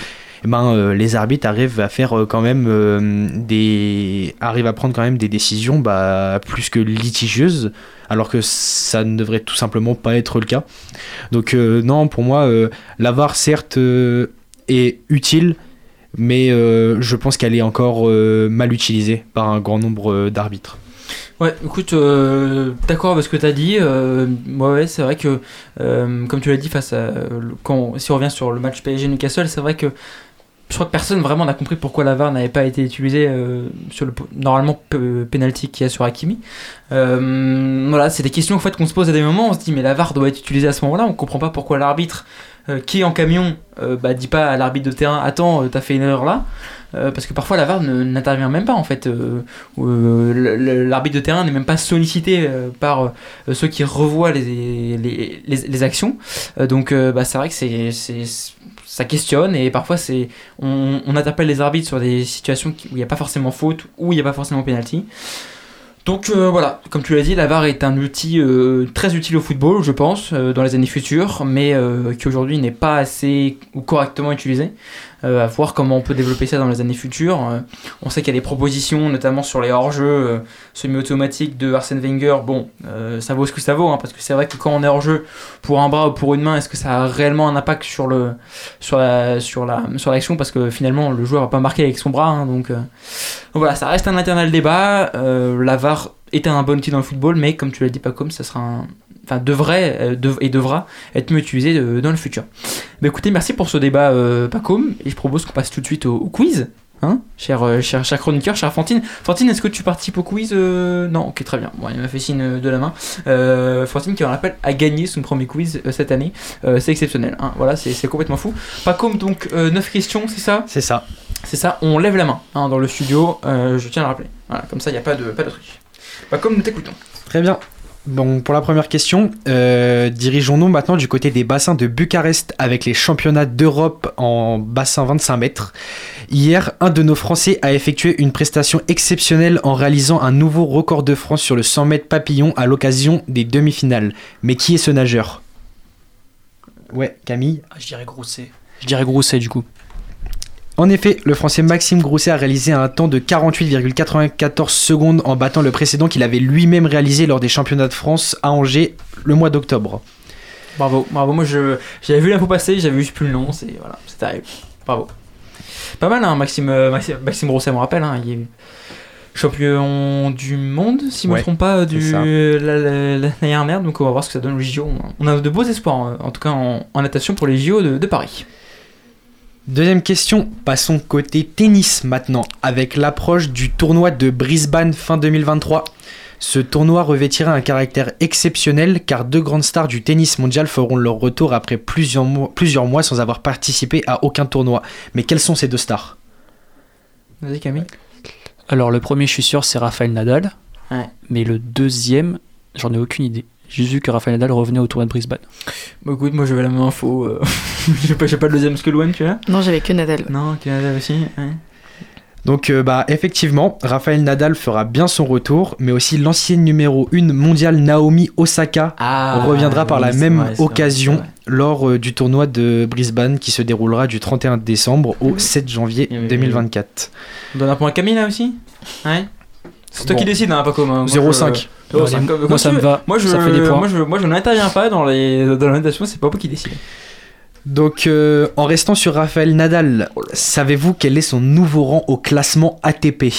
eh ben, les arbitres arrivent à faire quand même des arrivent à prendre quand même des décisions bah, plus que litigieuses alors que ça ne devrait tout simplement pas être le cas. Donc non pour moi la VAR certes est utile mais euh, je pense qu'elle est encore euh, mal utilisée par un grand nombre euh, d'arbitres Ouais, écoute, d'accord avec ce que tu as dit. Euh, ouais, c'est vrai que, comme tu l'as dit, face à, quand, si on revient sur le match PSG-Newcastle, c'est vrai que je crois que personne vraiment n'a compris pourquoi la VAR n'avait pas été utilisée sur le normalement pe- penalty qu'il y a sur Hakimi. Voilà, c'est des questions en fait qu'on se pose à des moments. On se dit mais la VAR doit être utilisée à ce moment-là. On comprend pas pourquoi l'arbitre euh, qui en camion euh, bah, dit pas à l'arbitre de terrain attends euh, t'as fait une erreur là. Euh, parce que parfois la VAR n'intervient même pas en fait. Euh, l'arbitre de terrain n'est même pas sollicité par ceux qui revoient les, les, les, les actions. Donc bah, c'est vrai que c'est, ça questionne et parfois c'est, on, on interpelle les arbitres sur des situations où il n'y a pas forcément faute, où il n'y a pas forcément penalty. Donc euh, voilà, comme tu l'as dit, la VAR est un outil euh, très utile au football, je pense, euh, dans les années futures, mais qui aujourd'hui n'est pas assez ou correctement utilisé. Euh, à voir comment on peut développer ça dans les années futures. Euh, on sait qu'il y a des propositions, notamment sur les hors-jeux euh, semi-automatiques de Arsène Wenger. Bon, ça vaut ce que ça vaut, hein, parce que c'est vrai que quand on est hors-jeu pour un bras ou pour une main, est-ce que ça a réellement un impact sur le sur la sur la sur l'action? Parce que finalement, le joueur va pas marquer avec son bras, hein, donc, voilà, ça reste un éternel débat. La VAR est un bon outil dans le football, mais comme tu l'as dit, pas comme ça sera un enfin devrait euh, dev- et devra être mieux utilisé euh, dans le futur. Bah écoutez, merci pour ce débat euh, Pacom et je propose qu'on passe tout de suite au, au quiz. Hein cher, euh, cher, cher chroniqueur, chère Fantine. Fantine, est-ce que tu participes au quiz Non, ok, très bien. Bon, il m'a fait signe de la main. Fantine, qui on rappelle, a gagné son premier quiz cette année. C'est exceptionnel. hein. Voilà, c'est complètement fou. Pas comme donc 9 questions, c'est ça? C'est ça. C'est ça, on lève la main hein, dans le studio, je tiens à le rappeler. Voilà, comme ça, il n'y a pas de, pas de truc. Pas comme nous t'écoutons. Très bien. Bon, pour la première question, euh, dirigeons-nous maintenant du côté des bassins de Bucarest avec les championnats d'Europe en bassin 25 mètres. Hier, un de nos Français a effectué une prestation exceptionnelle en réalisant un nouveau record de France sur le 100 mètres papillon à l'occasion des demi-finales. Mais qui est ce nageur? Ouais, Camille? Ah, Je dirais Grousset. Je dirais Grousset du coup. En effet, le français Maxime Grousset a réalisé un temps de 48,94 secondes en battant le précédent qu'il avait lui-même réalisé lors des championnats de France à Angers le mois d'octobre. Bravo, bravo. Moi, je, j'avais vu l'info passer, j'avais juste plus le nom, c'est voilà, c'est terrible. Bravo. Pas mal, hein, Maxime, euh, Maxime, Maxime Grousset, me rappelle, hein, il est champion du monde, si je ne me trompe pas, du ça. la- la- l'année dernière. Donc, on va voir ce que ça donne aux JO. On a de beaux espoirs, hein, en tout cas en, en natation pour les JO de, de Paris. Deuxième question, passons côté tennis maintenant, avec l'approche du tournoi de Brisbane fin 2023. Ce tournoi revêtira un caractère exceptionnel car deux grandes stars du tennis mondial feront leur retour après plusieurs mois, plusieurs mois sans avoir participé à aucun tournoi. Mais quelles sont ces deux stars? Vas-y, Camille. Alors le premier, je suis sûr, c'est Raphaël Nadal. Ouais. Mais le deuxième, j'en ai aucune idée. J'ai juste vu que Raphaël Nadal revenait au tournoi de Brisbane. Bah, écoute, moi, j'avais la même info. euh, j'ai pas, le deuxième Skullone, tu vois Non, j'avais que Nadal. Non, que Nadal aussi. ouais. Donc euh, bah effectivement, Raphaël Nadal fera bien son retour, mais aussi l'ancienne numéro 1 mondiale Naomi Osaka Ah, reviendra par oui, la même vrai, occasion vrai. lors euh, du tournoi de Brisbane qui se déroulera du 31 décembre au 7 janvier oui, oui. 2024. On donne un point à Camille là aussi? Ouais C'est toi Bon. qui décides, hein, pas comme. hein, moi, 0,5. je- 0,5, Allez, comme- moi, comme ça me va, Moi je, ça fait des points. Moi je, moi je n'interviens pas dans, les, dans la natation, c'est pas moi qui décide. Donc euh, en restant sur Raphaël Nadal, Oh savez-vous quel est son nouveau rang au classement ATP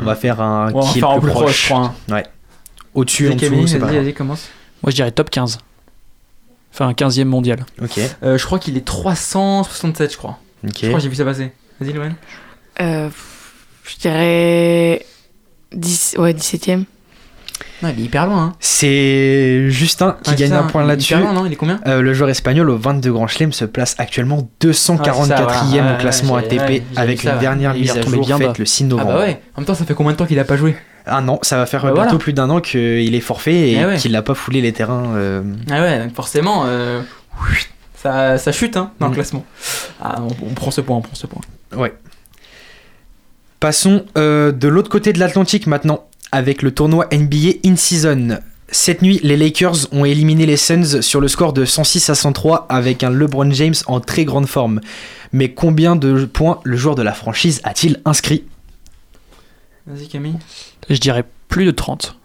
On va faire un va qui est le plus plus proche, je crois, hein. Ouais. Au-dessus, en dessous, c'est pas vas-y, grave. vas-y, commence. Moi, je dirais top 15. Enfin, un 15e mondial. Ok. Euh, je crois qu'il est 367, je crois. Ok. Je crois que j'ai vu ça passer. Vas-y, Loane. Euh, je dirais 10, ouais, 17ème. Non, il est hyper loin. Hein. C'est Justin qui Ouais, gagne ça, un point là-dessus. hyper loin, non Il est combien Euh, le joueur espagnol au 22 Grand Chelem se place actuellement 244e Ouais, c'est ça, ouais, au classement ouais, ATP avec ouais. dernière mise à jour bien faite bas. le 6 Ah novembre. bah ouais. En même temps, ça fait combien de temps qu'il a pas joué Ah non, ça va faire Bah bientôt voilà. plus d'un an qu'il est forfait et ouais. qu'il n'a pas foulé les terrains. euh, Ah ouais, donc forcément, euh, ça, ça chute hein, dans Mm. le classement. Ah, on, on prend ce point, on prend ce point. Ouais. Passons euh, de l'autre côté de l'Atlantique maintenant, avec le tournoi NBA In-Season. Cette nuit, les Lakers ont éliminé les Suns sur le score de 106 à 103 avec un LeBron James en très grande forme. Mais combien de points le joueur de la franchise a-t-il inscrit? Vas-y, Camille. Je dirais plus de 30.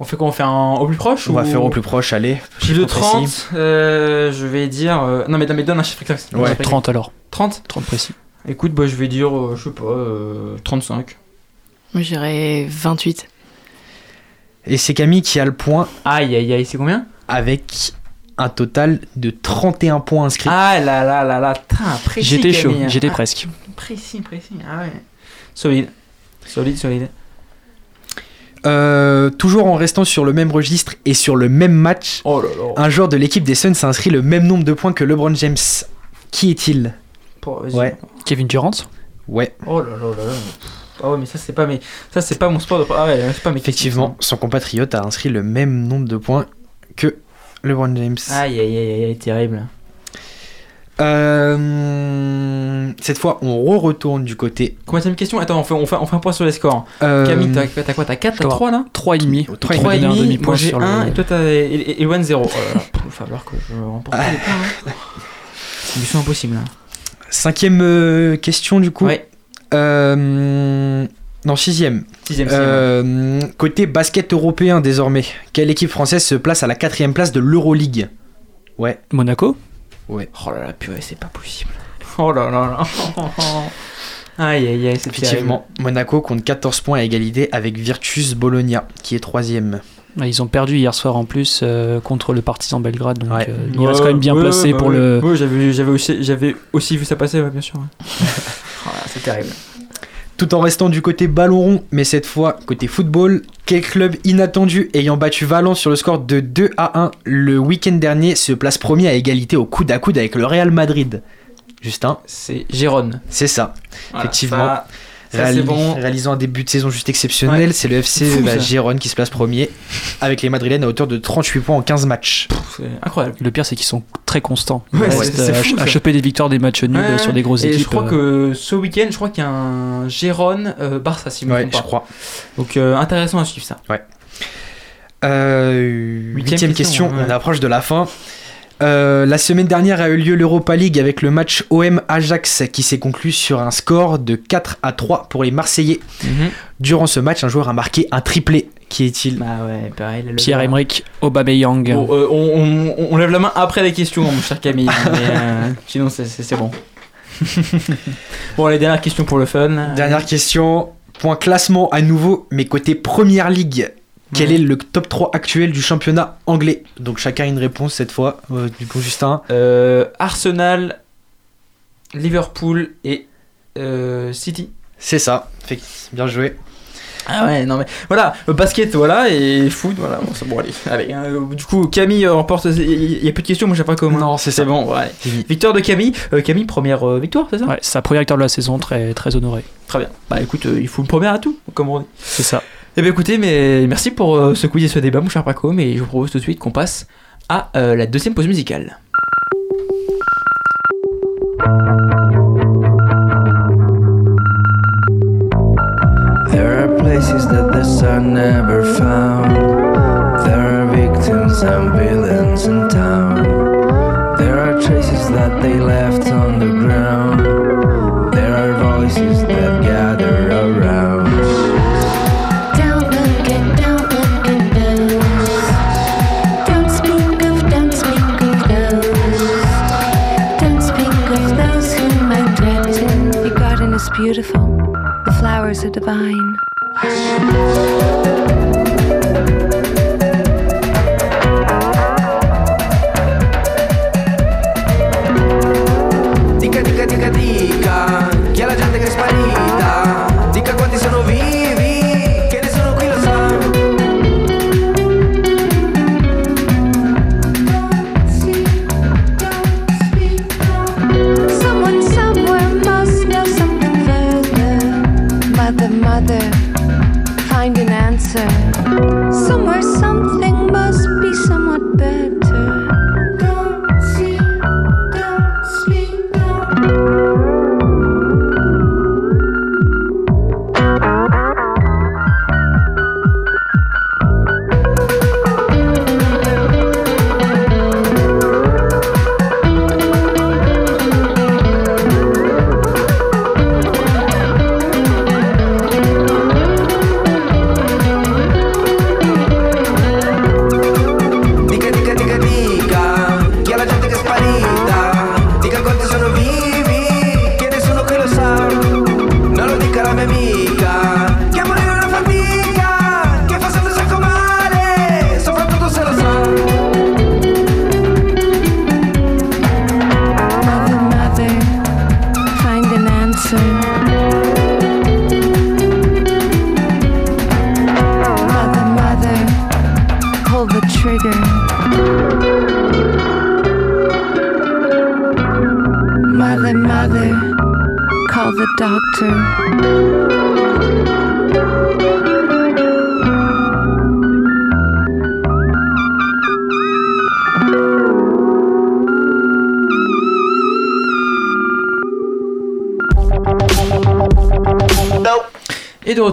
On fait quoi On fait un au plus proche On ou... va faire au plus proche, allez. Chiffre de précis. 30, euh, je vais dire. euh, Non, mais, non, mais donne un chiffre exact. Ouais, Un chiffre 30 alors. exact. 30 30 précis. Écoute, bah, je vais dire, euh, je sais pas, euh, 35. Moi, je dirais 28. Et c'est Camille qui a le point Aïe, aïe, aïe, c'est combien? Avec un total de 31 points inscrits. Ah là là là là, tain, précis. J'étais chaud, Camille. j'étais Ah, presque. Précis, précis. Ah ouais. Solide. Solide, solide. Euh, toujours en restant sur le même registre et sur le même match, Oh là là. un joueur de l'équipe des Suns a inscrit le même nombre de points que LeBron James. Qui est-il? Ouais. Kevin Durant Ouais, Oh là là là là. Ah ouais, mais ça, c'est pas, mes... ça, c'est pas mon sport de. Ah ouais, c'est pas mes effectivement, son compatriote a inscrit le même nombre de points que LeBron James. Aïe, aïe, aïe, aïe, aïe, terrible. Euh, cette fois, on re-retourne du côté. Combien de question Attends, on fait, on, fait, on fait un point sur les scores. euh, Camille, t'as t'as quoi T'as 4 T'as 3 là? 3,5. 3,5. 3 et donné un demi, demi-point moi j'ai sur le- 1 et toi t'as et, et, et Loane 0. Oh là là, il va falloir que je remporte les points. Hein. C'est mission impossible. Hein. Cinquième euh, question du coup. Ouais. Euh, non, sixième. Sixième, sixième. Euh, côté basket européen désormais, quelle équipe française se place à la quatrième place de l'Euroleague? Ouais. Monaco? Ouais. Oh là là, purée, c'est pas possible. Oh là là là. Aïe aïe aïe, c'est Effectivement, Monaco compte 14 points à égalité avec Virtus Bologna, qui est troisième. Ah, Ils ont perdu hier soir en plus euh, contre le Partizan Belgrade, donc Ouais. euh, il reste quand même bien placé pour le. Oui, j'avais, aussi, vu ça passer, ouais, bien sûr. ouais. c'est terrible. Tout en restant du côté ballon rond, mais cette fois côté football, quel club inattendu ayant battu Valence sur le score de 2 à 1 le week-end dernier se place premier à égalité au coude à coude avec le Real Madrid? Justin? C'est Gérone. C'est ça, Voilà, effectivement. ça- bon. Réalisant un début de saison juste exceptionnel, Ouais. c'est le FC Fou, bah, qui se place premier avec les Madrilènes à hauteur de 38 points en 15 matchs. C'est incroyable. Le pire, c'est qu'ils sont très constants. Ils Ouais, restent c'est- c'est à, fou, à ça. choper des victoires, des matchs nuls Ouais, sur des grosses et équipes. je crois euh. que ce week-end, je crois qu'il y a un Gérone euh, Barça, si je me Ouais, trompe pas. je crois. Donc euh, intéressant à suivre ça. Ouais. Euh, Huitième huitième question, question, ouais. on approche de la fin. Euh, la semaine dernière a eu lieu l'Europa League avec le match OM-Ajax qui s'est conclu sur un score de 4 à 3 pour les Marseillais. Mhm. Durant ce match, un joueur a marqué un triplé. Qui est-il? Bah ouais, pareil. le- Pierre-Emerick Aubameyang. Bon, euh, on, on- on lève la main après les questions, mon cher Camille. mais, euh, sinon, c'est bon. bon, les dernières questions pour le fun. Dernière question. Point classement à nouveau, mais côté Première Ligue. Quel Ouais. est le top 3 actuel du championnat anglais? Donc chacun a une réponse cette fois. Euh, du coup, Justin. Euh, Arsenal, Liverpool et euh, City. C'est ça. Bien joué. Ah ouais, non mais voilà, basket, voilà, et foot, voilà. Bon, c'est bon, allez. allez hein, euh, du coup, Camille remporte. Il y a plus de questions, moi j'ai pas comment. Non, c'est C'est ça. bon, ouais. Victoire de Camille. Euh, Camille, première euh, victoire, c'est ça? Ouais, c'est sa première victoire de la saison, très, très honoré. Très bien. Bah écoute, euh, il faut une première à tout, comme on dit. C'est ça. Eh bien écoutez, mais merci pour euh, ce ce débat, mon cher Paco, mais je vous propose tout de suite qu'on passe à euh, la deuxième pause musicale.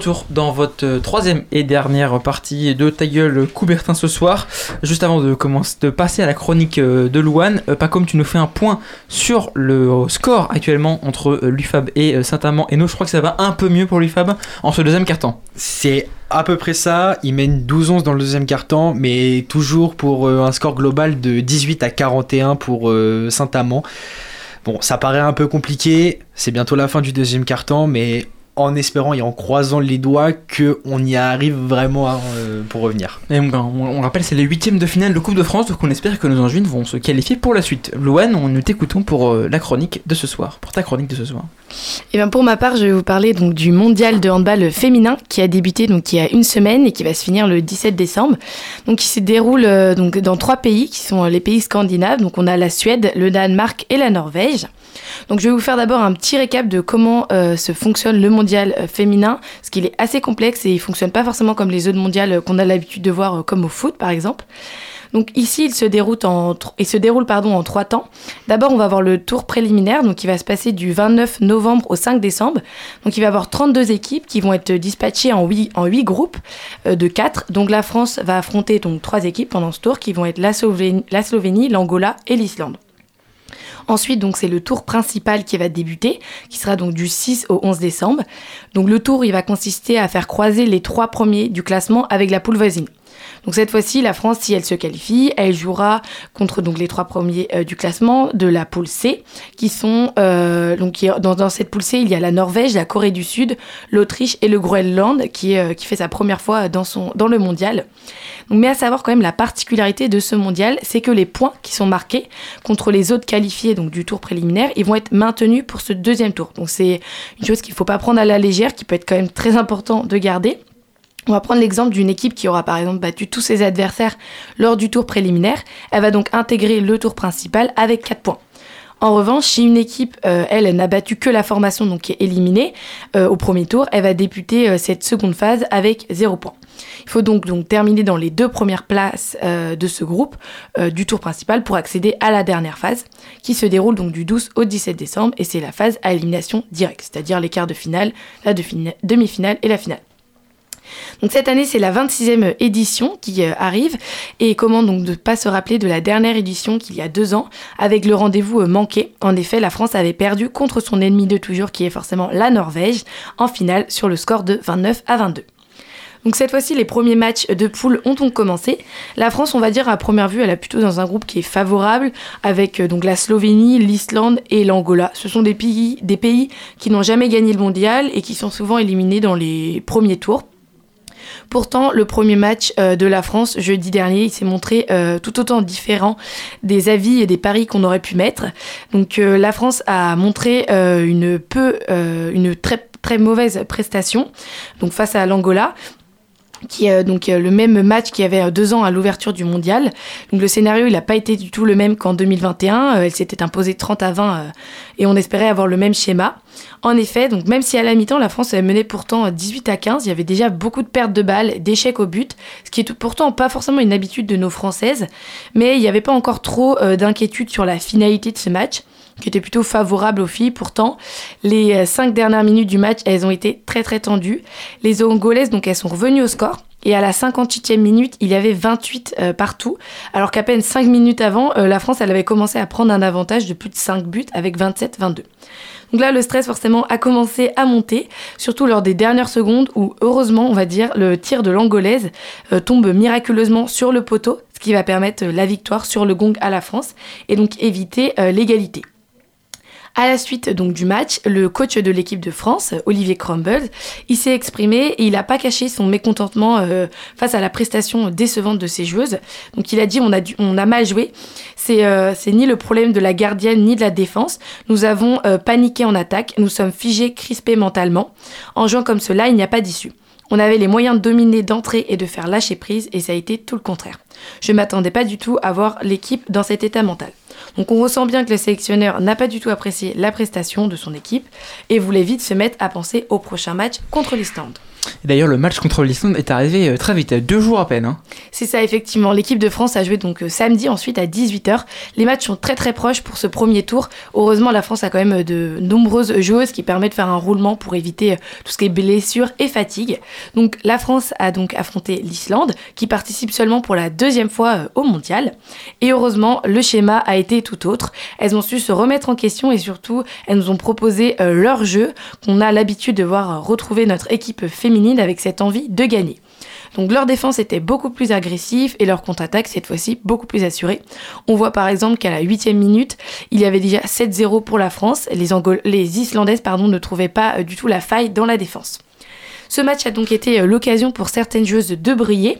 Retour dans votre troisième et dernière partie de Ta gueule Coubertin ce soir. Juste avant de, commencer, de passer à la chronique euh, de Louane, euh, pas comme tu nous fais un point sur le score actuellement entre euh, l'UFAB et Saint-Amand et nous. Je crois que ça va un peu mieux pour l'UFAB en ce deuxième carton. C'est à peu près ça. Il mène 12-11 dans le deuxième quart-temps, mais toujours pour un score global de 18 à 41 pour Saint-Amand. Bon, ça paraît un peu compliqué. C'est bientôt la fin du deuxième quart-temps, mais en espérant et en croisant les doigts qu'on y arrive vraiment à, euh, pour revenir. Et on, on- on rappelle, c'est les huitièmes de finale de Coupe de France, donc on espère que nos Angevines vont se qualifier pour la suite. Louane, on nous t'écoutons pour euh, la chronique de ce soir, pour ta chronique de ce soir. Et bien pour ma part, je vais vous parler donc du mondial de handball féminin qui a débuté donc il y a une semaine et qui va se finir le 17 décembre. Donc il se déroule euh, donc dans trois pays qui sont les pays scandinaves. Donc on a la Suède, le Danemark et la Norvège. Donc je vais vous faire d'abord un petit récap de comment euh, se fonctionne le mondial euh, féminin, parce qu'il est assez complexe et il fonctionne pas forcément comme les autres mondiales euh, qu'on a l'habitude de voir euh, comme au foot par exemple. Donc ici, il se déroule en, trois temps. D'abord, on va avoir le tour préliminaire, donc qui va se passer du 29 novembre au 5 décembre. Donc il va y avoir 32 équipes qui vont être dispatchées en 8, en 8 groupes de 4. Donc la France va affronter donc trois équipes pendant ce tour qui vont être la Slovénie, l'Angola et l'Islande. Ensuite, donc c'est le tour principal qui va débuter, qui sera donc du 6 au 11 décembre. Donc le tour, il va consister à faire croiser les trois premiers du classement avec la poule voisine. Donc cette fois-ci, la France, si elle se qualifie, elle jouera contre donc les trois premiers euh, du classement de la poule C, qui sont euh, donc dans, cette poule C, il y a la Norvège, la Corée du Sud, l'Autriche et le Groenland, qui, euh, qui fait sa première fois dans son dans le mondial. Donc, mais à savoir quand même la particularité de ce mondial, c'est que les points qui sont marqués contre les autres qualifiés donc du tour préliminaire, ils vont être maintenus pour ce deuxième tour. Donc c'est une chose qu'il ne faut pas prendre à la légère, qui peut être quand même très important de garder. On va prendre l'exemple d'une équipe qui aura par exemple battu tous ses adversaires lors du tour préliminaire. Elle va donc intégrer le tour principal avec 4 points. En revanche, si une équipe, euh, elle, n'a battu que la formation, donc qui est éliminée euh, au premier tour, elle va débuter euh, cette seconde phase avec 0 points. Il faut donc, donc terminer dans les deux premières places de ce groupe du tour principal pour accéder à la dernière phase, qui se déroule donc du 12 au 17 décembre, et c'est la phase à élimination directe, c'est-à-dire les quarts de finale, la de fina- demi-finale et la finale. Donc cette année, c'est la 26e édition qui euh, arrive. Et comment donc ne pas se rappeler de la dernière édition qu'il y a deux ans, avec le rendez-vous euh, manqué. En effet, la France avait perdu contre son ennemi de toujours, qui est forcément la Norvège, en finale sur le score de 29 à 22. Donc cette fois-ci, les premiers matchs de poule ont donc commencé. La France, on va dire à première vue, elle est plutôt dans un groupe qui est favorable, avec euh, donc la Slovénie, l'Islande et l'Angola. Ce sont des pays, des pays qui n'ont jamais gagné le mondial et qui sont souvent éliminés dans les premiers tours. Pourtant, le premier match euh, de la France jeudi dernier, il s'est montré euh, tout autant différent des avis et des paris qu'on aurait pu mettre. Donc, euh, la France a montré une peu, une très très mauvaise prestation, donc face à l'Angola qui est donc euh, le même match qu'il y avait euh, deux ans à l'ouverture du mondial. Donc le scénario, il n'a pas été du tout le même qu'en 2021. Euh, elle s'était imposée 30 à 20 euh, et on espérait avoir le même schéma. En effet, donc même si à la mi-temps, la France avait mené pourtant euh, 18 à 15, il y avait déjà beaucoup de pertes de balles, d'échecs au but, ce qui est pourtant pas forcément une habitude de nos Françaises, mais il n'y avait pas encore trop euh, d'inquiétude sur la finalité de ce match qui était plutôt favorable aux filles. Pourtant, les euh, cinq dernières minutes du match, elles ont été très très tendues. Les Angolaises, donc, elles sont revenues au score. Et à la 58e minute, il y avait 28 euh, partout, alors qu'à peine 5 minutes avant, euh, la France, elle avait commencé à prendre un avantage de plus de 5 buts avec 27-22. Donc là, le stress forcément a commencé à monter, surtout lors des dernières secondes où, heureusement, on va dire, le tir de l'angolaise tombe miraculeusement sur le poteau, ce qui va permettre la victoire sur le gong à la France et donc éviter l'égalité. À la suite donc du match, le coach de l'équipe de France, Olivier Crumbles, il s'est exprimé et il n'a pas caché son mécontentement euh, face à la prestation décevante de ses joueuses. Donc il a dit on a, on a mal joué. C'est euh, ni le problème de la gardienne ni de la défense. Nous avons euh, paniqué en attaque. Nous sommes figés, crispés mentalement. En jouant comme cela, il n'y a pas d'issue. On avait les moyens de dominer, d'entrer et de faire lâcher prise et ça a été tout le contraire. Je m'attendais pas du tout à voir l'équipe dans cet état mental. Donc on ressent bien que le sélectionneur n'a pas du tout apprécié la prestation de son équipe et voulait vite se mettre à penser au prochain match contre l'Islande. D'ailleurs, le match contre l'Islande est arrivé euh, très vite, deux jours à peine. hein. C'est ça effectivement, l'équipe de France a joué donc euh, samedi ensuite à 18h. Les matchs sont très très proches pour ce premier tour. Heureusement la France a quand même euh, de nombreuses joueuses qui permettent de faire un roulement pour éviter tout ce qui est blessures et fatigue. Donc la France a donc affronté l'Islande qui participe seulement pour la deuxième fois au mondial. Et heureusement le schéma a été tout autre. Elles ont su se remettre en question et surtout elles nous ont proposé leur jeu qu'on a l'habitude de voir retrouver notre équipe féminine avec cette envie de gagner. Donc leur défense était beaucoup plus agressive et leur contre-attaque cette fois-ci beaucoup plus assurée. On voit par exemple qu'à la huitième minute, il y avait déjà 7-0 pour la France. Les, Islandaises ne trouvaient pas euh, du tout la faille dans la défense. Ce match a donc été euh, l'occasion pour certaines joueuses de briller,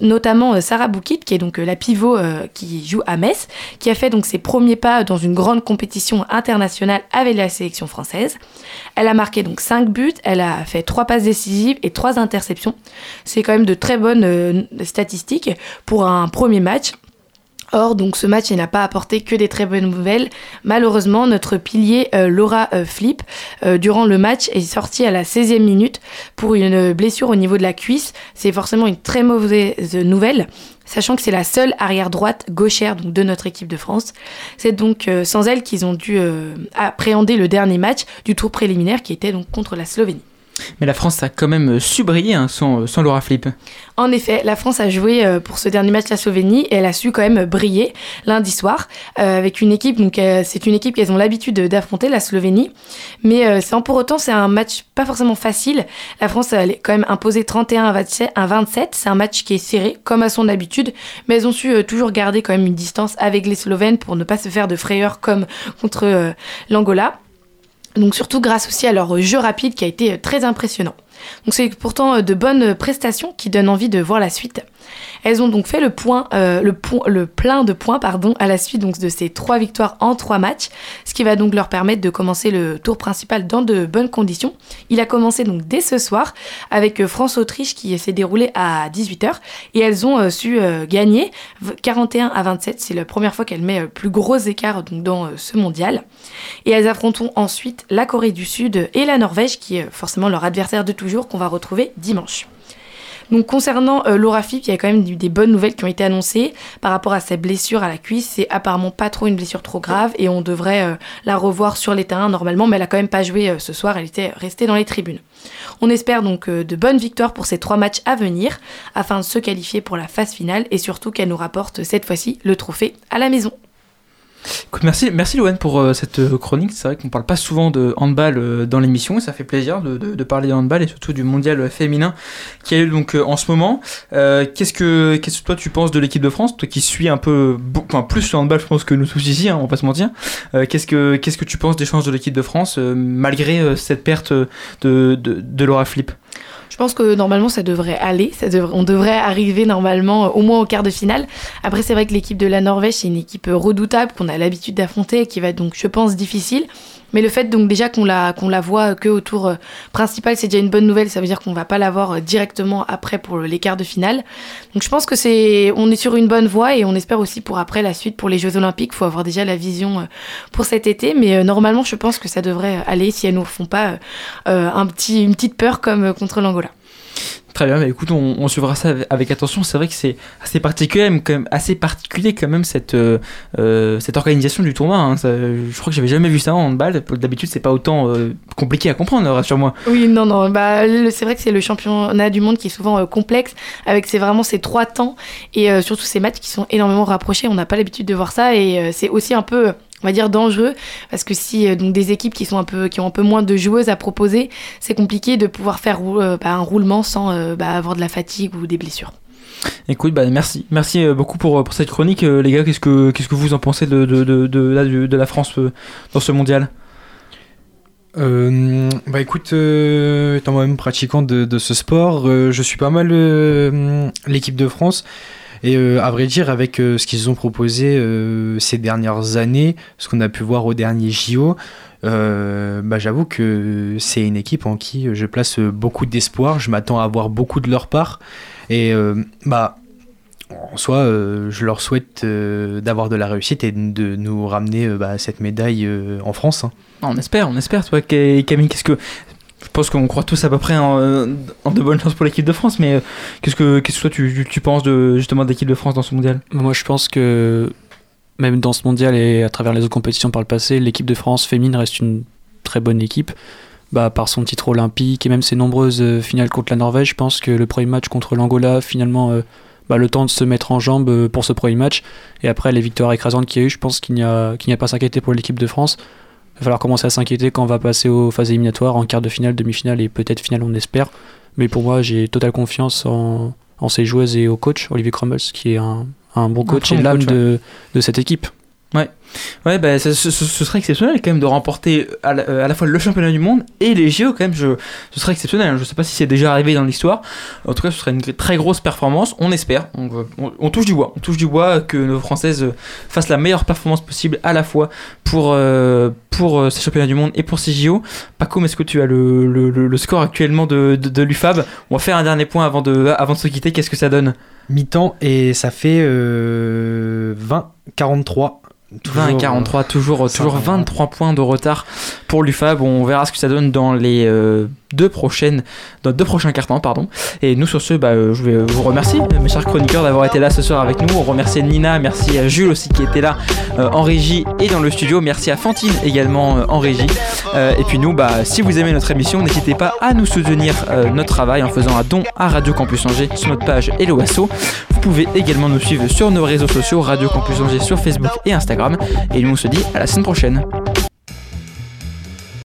notamment euh, Sarah Boukit, qui est donc euh, la pivot qui joue à Metz, qui a fait donc ses premiers pas dans une grande compétition internationale avec la sélection française. Elle a marqué donc 5 buts, elle a fait 3 passes décisives et 3 interceptions. C'est quand même de très bonnes statistiques pour un premier match. Or, donc, ce match n'a pas apporté que des très bonnes nouvelles. Malheureusement, notre pilier euh, Laura euh, Flip, euh, durant le match, est sortie à la 16e minute pour une blessure au niveau de la cuisse. C'est forcément une très mauvaise nouvelle, sachant que c'est la seule arrière droite gauchère donc, de notre équipe de France. C'est donc sans elle qu'ils ont dû appréhender le dernier match du tour préliminaire qui était donc contre la Slovénie. Mais la France a quand même euh, su briller hein, sans, sans Laura Flip. En effet, la France a joué euh, pour ce dernier match la Slovénie et elle a su quand même briller lundi soir euh, avec une équipe. Donc euh, c'est une équipe qu'elles ont l'habitude d'affronter, la Slovénie. Mais euh, sans pour autant, c'est un match pas forcément facile. La France elle est quand même imposée 31 à 27. à 27. C'est un match qui est serré comme à son habitude, mais elles ont su euh, toujours garder quand même une distance avec les Slovènes pour ne pas se faire de frayeur comme contre euh, l'Angola. Donc surtout grâce aussi à leur jeu rapide qui a été euh, très impressionnant. Donc c'est pourtant euh, de bonnes prestations qui donnent envie de voir la suite. Elles ont donc fait le, euh, le, le plein de points pardon, à la suite de ces trois victoires en trois matchs, ce qui va donc leur permettre de commencer le tour principal dans de bonnes conditions. Il a commencé donc dès ce soir avec euh, France-Autriche qui s'est déroulé à 18h et elles ont euh, su gagner v- 41 à 27. C'est la première fois qu'elles mettent euh, plus gros écart dans ce mondial. Et elles affronteront ensuite la Corée du Sud et la Norvège qui est forcément leur adversaire de toujours qu'on va retrouver dimanche. Donc concernant euh, Laura Flip, il y a quand même des bonnes nouvelles qui ont été annoncées par rapport à sa blessure à la cuisse. C'est apparemment pas trop une blessure trop grave et on devrait euh, la revoir sur les terrains normalement, mais elle a quand même pas joué euh, ce soir. Elle était restée dans les tribunes. On espère donc de bonnes victoires pour ces trois matchs à venir afin de se qualifier pour la phase finale et surtout qu'elle nous rapporte cette fois-ci le trophée à la maison. Merci, merci pour euh, cette euh, chronique. C'est vrai qu'on parle pas souvent de handball euh, dans l'émission et ça fait plaisir de, parler de handball et surtout du mondial féminin qui a lieu donc en ce moment. Qu'est-ce que toi tu penses de l'équipe de France, toi qui suis un peu enfin, plus le handball je pense que nous tous ici, hein, on va pas se mentir. Qu'est-ce que tu penses des chances de l'équipe de France malgré cette perte de, de, Laura Flip pense que normalement ça devrait aller, ça devrait- on devrait arriver normalement euh, au moins au quart de finale. Après c'est vrai que l'équipe de la Norvège c'est une équipe redoutable qu'on a l'habitude d'affronter et qui va être donc je pense difficile. Mais le fait donc déjà qu'on la, qu'on la voit que au tour euh, principal c'est déjà une bonne nouvelle, ça veut dire qu'on va pas la voir euh, directement après pour les quarts de finale. Donc je pense que c'est on est sur une bonne voie et on espère aussi pour après la suite pour les Jeux Olympiques, faut avoir déjà la vision euh, pour cet été. Mais normalement je pense que ça devrait aller si elles nous font pas un petit, une petite peur comme contre l'Angola. Très bien, mais écoute, on, suivra ça avec, attention. C'est vrai que c'est assez particulier, quand même assez particulier quand même cette euh, euh, cette organisation du tournoi. hein. Je crois que j'avais jamais vu ça en handball. D'habitude, c'est pas autant euh, compliqué à comprendre, rassure-moi. Oui, non, non. Bah, c'est vrai que c'est le championnat du monde qui est souvent complexe, avec c'est vraiment ces trois temps et surtout ces matchs qui sont énormément rapprochés. On n'a pas l'habitude de voir ça et c'est aussi un peu on va dire dangereux parce que si euh, donc des équipes qui sont un peu qui ont un peu moins de joueuses à proposer c'est compliqué de pouvoir faire euh, bah, un roulement sans euh, bah, avoir de la fatigue ou des blessures Écoute, bah, merci, merci beaucoup pour, pour cette chronique, les gars. Qu'est-ce que qu'est-ce que vous en pensez de de, de, de, la France dans ce mondial? Euh, bah écoute, euh, étant moi-même pratiquant de, de ce sport, euh, je suis pas mal euh, l'équipe de France. Et euh, à vrai dire, avec euh, ce qu'ils ont proposé euh, ces dernières années, ce qu'on a pu voir au dernier JO, bah, j'avoue que c'est une équipe en qui je place beaucoup d'espoir. Je m'attends à avoir beaucoup de leur part. Et bah, en soi, je leur souhaite d'avoir de la réussite et de nous ramener bah, cette médaille en France. hein. On espère, on espère. Toi, Ca- Camille, qu'est-ce que je pense qu'on croit tous à peu près en, de bonnes chances pour l'équipe de France, mais euh, qu'est-ce que qu'est-ce que toi tu, tu- penses de justement de l'équipe de France dans ce mondial? Moi, je pense que même dans ce mondial et à travers les autres compétitions par le passé, l'équipe de France féminine reste une très bonne équipe. Bah, par son titre olympique et même ses nombreuses euh, finales contre la Norvège, je pense que le premier match contre l'Angola, finalement, euh, bah, le temps de se mettre en jambe euh, pour ce premier match. Et après, les victoires écrasantes qu'il y a eu, je pense qu'il n'y a, qu'il n'y a pas s'inquiéter pour l'équipe de France. Il va falloir commencer à s'inquiéter quand on va passer aux phases éliminatoires, en quart de finale, demi-finale et peut-être finale, on espère. Mais pour moi, j'ai totale confiance en, en ses joueuses et au coach, Olivier Crumbles, qui est un, un bon coach et l'âme de, de cette équipe. Ouais, ouais bah, ce, serait exceptionnel quand même de remporter à la, euh, à la fois le championnat du monde et les JO quand même. Je, ce serait exceptionnel. Je sais pas si c'est déjà arrivé dans l'histoire. En tout cas, ce serait une très grosse performance. On espère. On, on- touche du bois. On touche du bois que nos Françaises euh, fassent la meilleure performance possible à la fois pour, euh, pour ces championnats du monde et pour ces JO. Paco, est-ce que tu as le, le- le- score actuellement de, de, de l'UFAB? On va faire un dernier point avant de, avant de se quitter. Qu'est-ce que ça donne? Mi-temps et ça fait euh, 20-43. 20 et 43, toujours, ça toujours va. 23 points de retard pour l'UFAB. On verra ce que ça donne dans les euh, deux prochaines, dans deux prochains cartons, pardon. Et nous sur ce, bah, euh, je vais vous remercier, mes chers chroniqueurs, d'avoir été là ce soir avec nous. On remercie Nina, merci à Jules aussi qui était là euh, en régie et dans le studio. Merci à Fantine également euh, en régie. Euh, et puis nous, bah, si vous aimez notre émission, n'hésitez pas à nous soutenir euh, notre travail en faisant un don à Radio Campus Angers sur notre page Hello Asso. Vous pouvez également nous suivre sur nos réseaux sociaux Radio Campus Angers sur Facebook et Instagram. Et nous on se dit à la semaine prochaine.